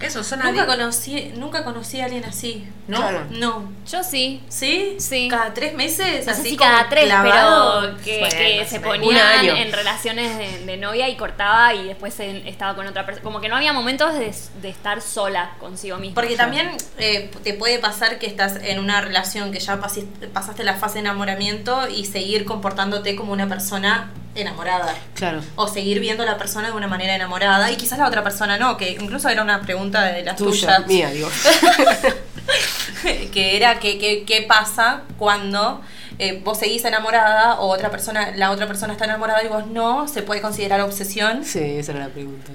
eso, son Nunca adictos. conocí, nunca conocí a alguien así. ¿No? Claro. No. yo sí. ¿Sí? Sí. ¿Cada tres meses? No sé así si como cada tres, clavado? pero que, Bueno, que se ponían en relaciones de, de novia y cortaba y después en- estaba con otra persona. Como que no había momentos de, de estar sola consigo misma. Porque también eh, te puede pasar que estás en una relación que ya pasi- pasaste la fase de enamoramiento y seguir comportándote como una persona enamorada. Claro. O seguir viendo a la persona de una manera enamorada y quizás la otra persona no, que incluso era una pregunta de las Tuya, tuyas. mía, digo. *laughs* que era que, que- qué pasa cuando eh, vos seguís enamorada o otra persona, la otra persona está enamorada y vos no, se puede considerar obsesión. Sí, esa era la pregunta.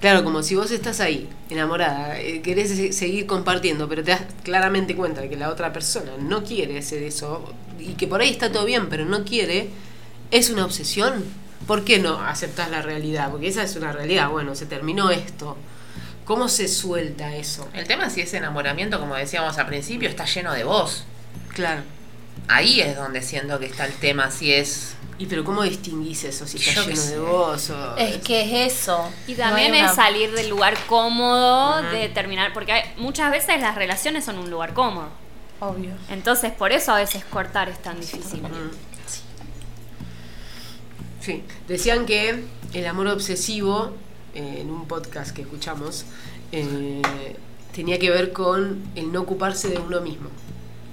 Claro, como si vos estás ahí, enamorada, eh, querés se- seguir compartiendo, pero te das claramente cuenta de que la otra persona no quiere hacer eso y que por ahí está todo bien, pero no quiere, es una obsesión. ¿Por qué no aceptás la realidad? Porque esa es una realidad. Bueno, se terminó esto. ¿Cómo se suelta eso? El tema es si ese enamoramiento, como decíamos al principio, está lleno de vos. Claro. Ahí es donde siento que está el tema, si es... ¿Y pero cómo distinguís eso? Si está Yo lleno de vos o... Es que es eso. Y también No es una- salir del lugar cómodo, de terminar, porque hay- muchas veces las relaciones son un lugar cómodo. Obvio. Entonces, por eso a veces cortar es tan difícil. Sí, decían que el amor obsesivo, eh, en un podcast que escuchamos, eh, tenía que ver con el no ocuparse de uno mismo,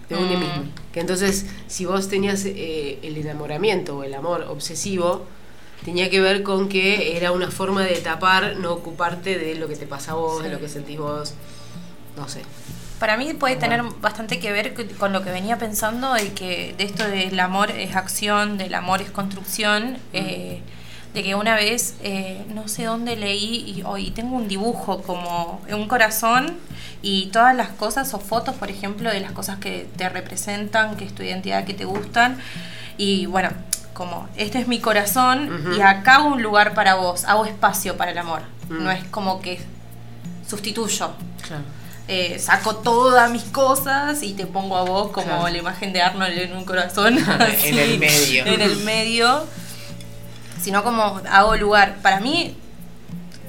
de uno Mm. mismo. Que entonces, si vos tenías eh, el enamoramiento o el amor obsesivo, tenía que ver con que era una forma de tapar, no ocuparte de lo que te pasa a vos, de lo que sentís vos, no sé. Para mí puede tener bastante que ver con lo que venía pensando de que de esto del amor es acción, del amor es construcción, eh, de que una vez eh, no sé dónde leí y hoy tengo un dibujo como un corazón y todas las cosas o fotos, por ejemplo, de las cosas que te representan, que es tu identidad, que te gustan. Y bueno, como este es mi corazón y acá hago un lugar para vos, hago espacio para el amor, no es como que sustituyo. Claro. Eh, saco todas mis cosas y te pongo a vos como Claro. la imagen de Arnold en un corazón. así, *laughs* En el medio. En el medio. Sino como hago lugar. Para mí,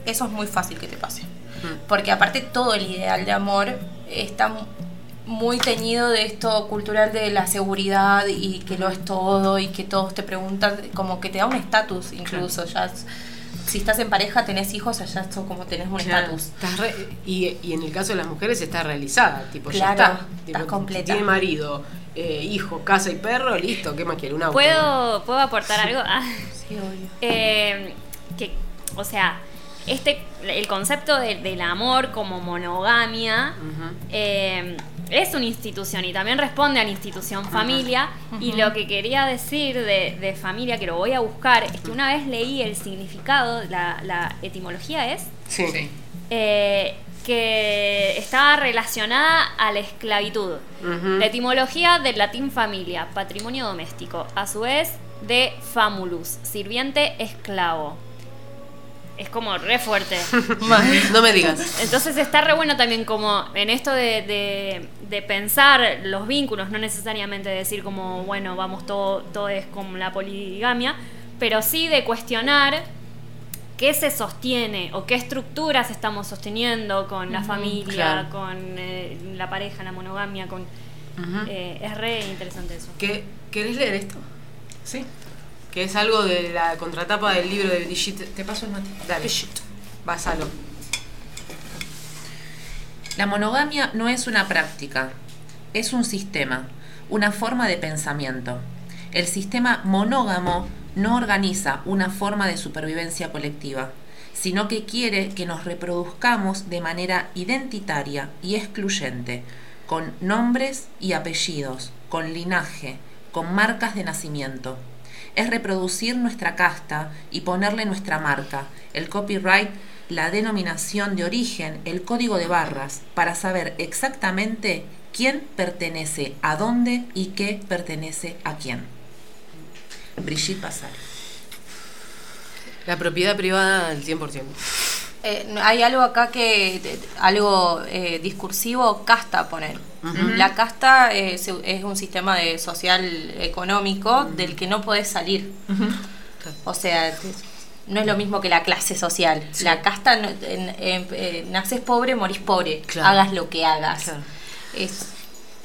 eso es muy fácil que te pase. Porque aparte todo el ideal de amor está mu- muy teñido de esto cultural de la seguridad y que lo es todo y que todos te preguntan, como que te da un estatus incluso. Ya si estás en pareja, tenés hijos, allá esto como tenés un estatus. y, y en el caso de las mujeres está realizada, tipo, ya está. estás Tipo, completa. Tiene marido, eh, hijo, casa y perro, listo, ¿qué más quiere? Un auto. ¿Puedo, ¿Puedo aportar algo? Ah, *laughs* Sí, obvio. eh, que, o sea, este, el concepto de- del amor como monogamia eh, es una institución y también responde a la institución familia. Y lo que quería decir de, de familia, que lo voy a buscar, es que una vez leí el significado, la, la etimología es Sí. Sí. eh, que estaba relacionada a la esclavitud. La etimología del latín familia, patrimonio doméstico, a su vez de famulus, sirviente esclavo. Es como re fuerte. *laughs* no me digas. Entonces está re bueno también como en esto de, de- de pensar los vínculos, no necesariamente decir como, bueno, vamos todo, todo es como la poligamia, pero sí de cuestionar qué se sostiene o qué estructuras estamos sosteniendo con la familia, claro. con eh, la pareja, la monogamia, con eh, es re interesante eso. ¿Qué, ¿Querés leer esto? Sí. Que es algo de la contratapa del libro de Brigitte. Te paso el mate. Dale. Basalo. La monogamia no es una práctica, es un sistema, una forma de pensamiento. El sistema monógamo no organiza una forma de supervivencia colectiva, sino que quiere que nos reproduzcamos de manera identitaria y excluyente, con nombres y apellidos, con linaje, con marcas de nacimiento. Es reproducir nuestra casta y ponerle nuestra marca, el copyright, la denominación de origen, el código de barras, para saber exactamente quién pertenece a dónde y qué pertenece a quién. Brigitte Basal. La propiedad privada al 100%. Eh, hay algo acá que, algo eh, discursivo, casta poner. La casta eh, es un sistema de social económico del que no podés salir. O sea, no es lo mismo que la clase social. La casta, no- en- en- eh, naces pobre, morís pobre. Claro. Hagas lo que hagas. Claro. Es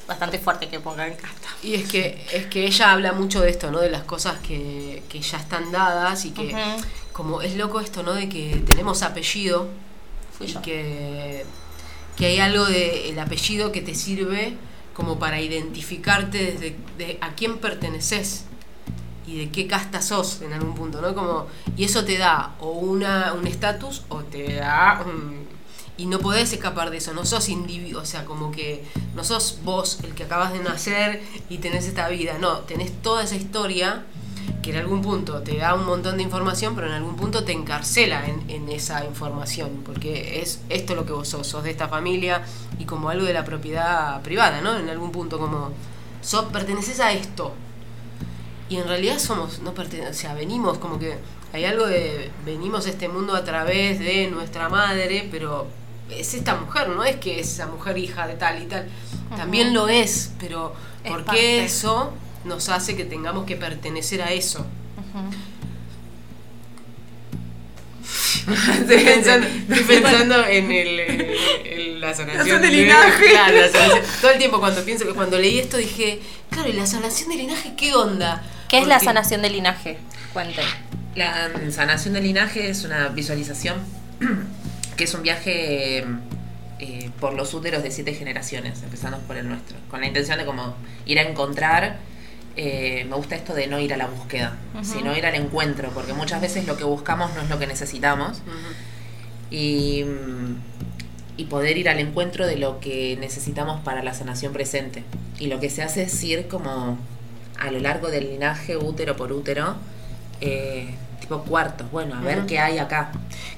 bastante fuerte que pongan casta. Y es que, es que ella habla mucho de esto, ¿no? De las cosas que, que ya están dadas y que. Como es loco esto, ¿no? De que tenemos apellido Fui y yo. que, que hay algo del apellido que te sirve como para identificarte desde de a quién perteneces y de qué casta sos en algún punto, ¿no? Como, y eso te da o una, un estatus o te da un- y no podés escapar de eso, no sos individuo, o sea, como que no sos vos el que acabas de nacer y tenés esta vida, no, tenés toda esa historia que en algún punto te da un montón de información, pero en algún punto te encarcela en, en esa información, porque es esto lo que vos sos, sos de esta familia y como algo de la propiedad privada, ¿no? En algún punto como, sos, perteneces a esto, y en realidad somos, no pertene- o sea, venimos como que hay algo de, venimos a este mundo a través de nuestra madre, pero es esta mujer, no es que es esa mujer hija de tal y tal, también lo es, pero ¿por qué eso nos hace que tengamos que pertenecer a eso? Estoy pensando, *laughs* estoy pensando en, el, eh, en la sanación de linaje. Claro, la sanación. Todo el tiempo cuando pienso que cuando leí esto dije, claro, ¿y la sanación de linaje qué onda? ¿Qué es la sanación de linaje? Cuenten. La sanación del linaje es una visualización *clears throat* que es un viaje eh, por los úteros de siete generaciones, empezando por el nuestro, con la intención de como ir a encontrar. Eh, me gusta esto de no ir a la búsqueda, sino ir al encuentro, porque muchas veces lo que buscamos no es lo que necesitamos. Y, mm, y poder ir al encuentro de lo que necesitamos para la sanación presente. Y lo que se hace es ir como a lo largo del linaje, útero por útero, eh, tipo cuartos, bueno, a ver Ujú. qué hay acá.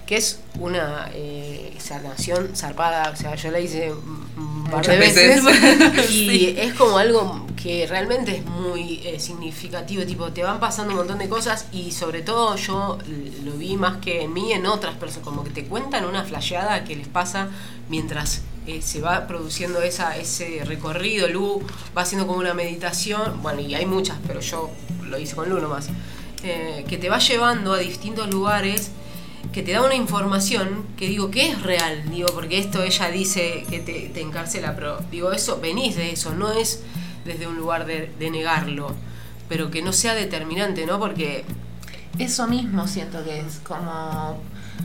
que es una eh, sanación zarpada, o sea, yo la hice un par Muchas de veces, veces. *laughs* y es como algo que realmente es muy eh, significativo, tipo, te van pasando un montón de cosas y sobre todo yo lo vi más que en mí, en otras personas, como que te cuentan una flasheada que les pasa mientras eh, se va produciendo esa, ese recorrido, Lu. Va haciendo como una meditación, bueno, y hay muchas, pero yo lo hice con Lu nomás, eh, que te va llevando a distintos lugares que te da una información que digo que es real, digo, porque esto ella dice que te, te encarcela, pero digo, eso, venís de eso, no es desde un lugar de, de negarlo, pero que no sea determinante, ¿no? Porque Eso mismo siento que es como...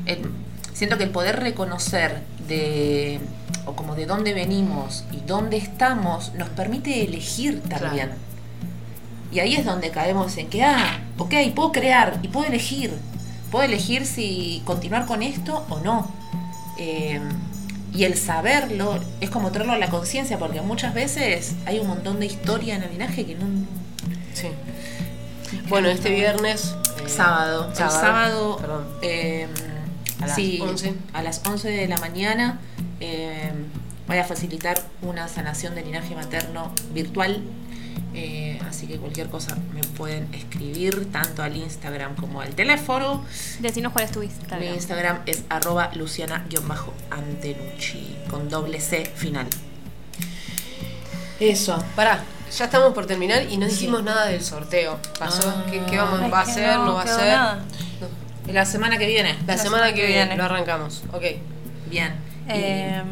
el- siento que el poder reconocer de... o como de dónde venimos y dónde estamos nos permite elegir también. Claro. Y ahí es donde caemos en que, ah, ok, puedo crear y puedo elegir. Puedo elegir si continuar con esto o no. Eh, y el saberlo es como traerlo a la conciencia, porque muchas veces hay un montón de historia en el linaje que no, sí. Bueno, este viernes eh, sábado. El sábado, perdón. eh, A las sí, 11. a las 11 de la mañana eh, voy a facilitar una sanación de linaje materno virtual. Eh, así que cualquier cosa me pueden escribir tanto al Instagram como al teléfono. Decinos cuál es tu Mi Instagram. Instagram es arroba luciana-antenucci con doble C final. Eso. Pará, ya estamos por terminar y no dijimos nada del sorteo. ¿Pasó? ¿Qué, qué vamos, va a ser? no ¿No va a ser? nada. No. La semana que viene. La, semana, que viene, lo arrancamos. Ok. Bien. Eh,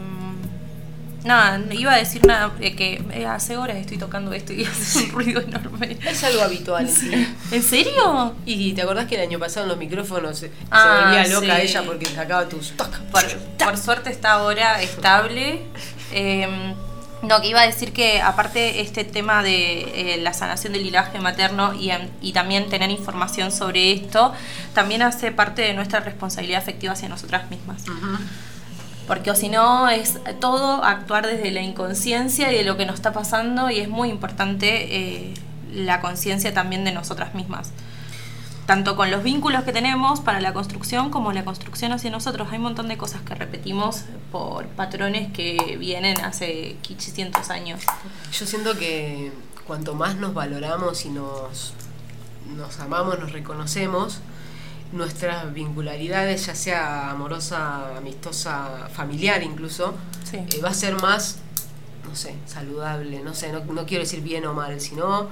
nada, iba a decir nada, eh, que eh, hace horas estoy tocando esto y *laughs* hace un ruido enorme. Es algo habitual en ti. ¿En serio? Y te acordás que el año pasado en los micrófonos se, se Ah, volvía loca sí. ella porque sacaba tus. Por, por suerte está ahora estable. Eh, no, que iba a decir que aparte este tema de eh, la sanación del linaje materno y, y también tener información sobre esto, también hace parte de nuestra responsabilidad afectiva hacia nosotras mismas. Porque o si no es todo actuar desde la inconsciencia y de lo que nos está pasando y es muy importante eh, la conciencia también de nosotras mismas. Tanto con los vínculos que tenemos para la construcción como la construcción hacia nosotros. Hay un montón de cosas que repetimos por patrones que vienen hace 500 años. Yo siento que cuanto más nos valoramos y nos, nos amamos, nos reconocemos, nuestras vincularidades, ya sea amorosa, amistosa, familiar incluso, Sí. eh, va a ser más, no sé, saludable, no sé, no, no quiero decir bien o mal, sino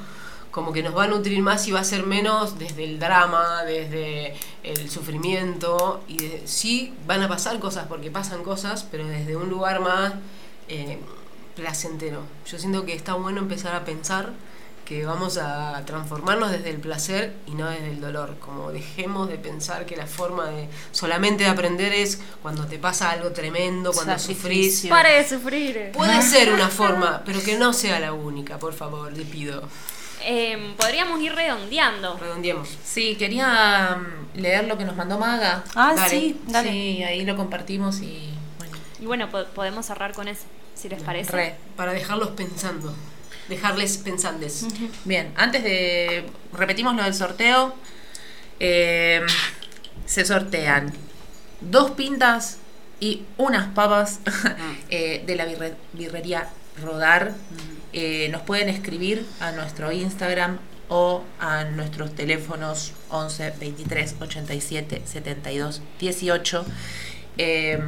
como que nos va a nutrir más y va a ser menos desde el drama, desde el sufrimiento, y de- sí van a pasar cosas porque pasan cosas, pero desde un lugar más eh, placentero. Yo siento que está bueno empezar a pensar que vamos a transformarnos desde el placer y no desde el dolor. Como dejemos de pensar que la forma de solamente de aprender es cuando te pasa algo tremendo, cuando sufrís. Sacrificio. Pare de sufrir. Puede *laughs* ser una forma, pero que no sea la única, por favor, le pido. Em, podríamos ir redondeando. Redondeemos. Sí, quería mm, leer lo que nos mandó Maga. Ah, Dale. sí, dale. Sí, ahí lo compartimos y bueno, Y bueno, po- podemos cerrar con eso, si les parece. re. Para dejarlos pensando. Dejarles pensantes. Bien, antes de. Repetimos lo del sorteo. Eh, se sortean dos pintas y unas papas *laughs* eh, de la birre- birrería Rodar. Eh, nos pueden escribir a nuestro Instagram o a nuestros teléfonos 11 23 87 72 18 eh,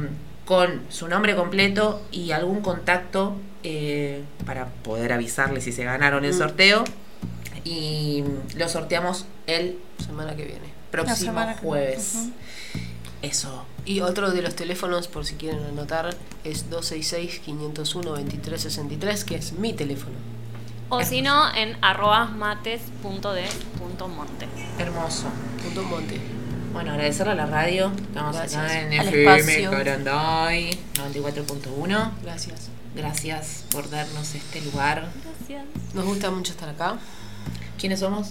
con su nombre completo y algún contacto eh, para poder avisarles si se ganaron el Mm. sorteo. Y lo sorteamos el Semana que viene. próximo jueves. Eso. Y otro de los teléfonos, por si quieren anotar, es 266-501-2363, que es mi teléfono. O si no, en arroba mates.de.monte. Hermoso. Punto Monte. Bueno, agradecerle a la radio. Estamos Gracias. acá en Al FM espacio. Caranday 94.1. Gracias. Gracias por darnos este lugar. Gracias. Nos gusta mucho estar acá. ¿Quiénes somos?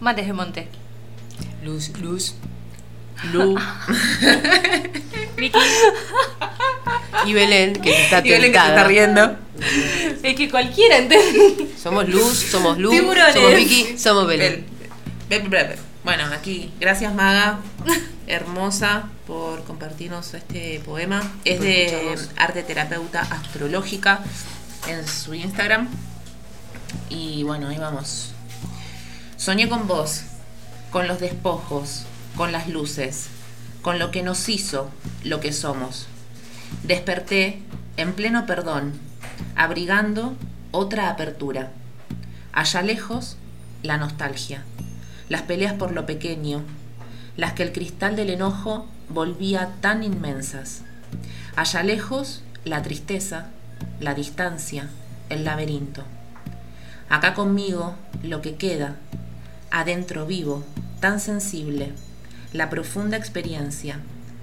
Mates de Monte. Luz, Luz *laughs* Lu. Vicky, y Belén, que está y Belén que se tentada. está riendo. Es que cualquiera, ¿entendés? Somos Luz, somos Luz, Tiburones. somos Vicky, somos Belén. Bel- Bel- Bel- Bel- Bueno, aquí, gracias Maga, hermosa, por compartirnos este poema. Es de arte terapeuta astrológica en su Instagram. Y bueno, ahí vamos. Soñé con vos, con los despojos, con las luces, con lo que nos hizo lo que somos. Desperté en pleno perdón, abrigando otra apertura. Allá lejos, la nostalgia, las peleas por lo pequeño, las que el cristal del enojo volvía tan inmensas. Allá lejos, la tristeza, la distancia, el laberinto. Acá conmigo, lo que queda, adentro vivo, tan sensible, la profunda experiencia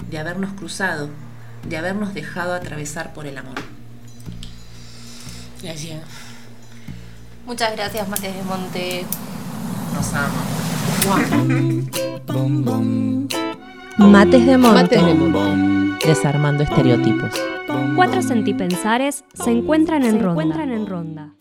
de habernos cruzado, de habernos dejado atravesar por el amor. Gracias. Muchas gracias, Mates de Monte. Nos amo. Mates de Monte. Mates de Monte. Desarmando estereotipos. Cuatro sentipensares se encuentran en ronda.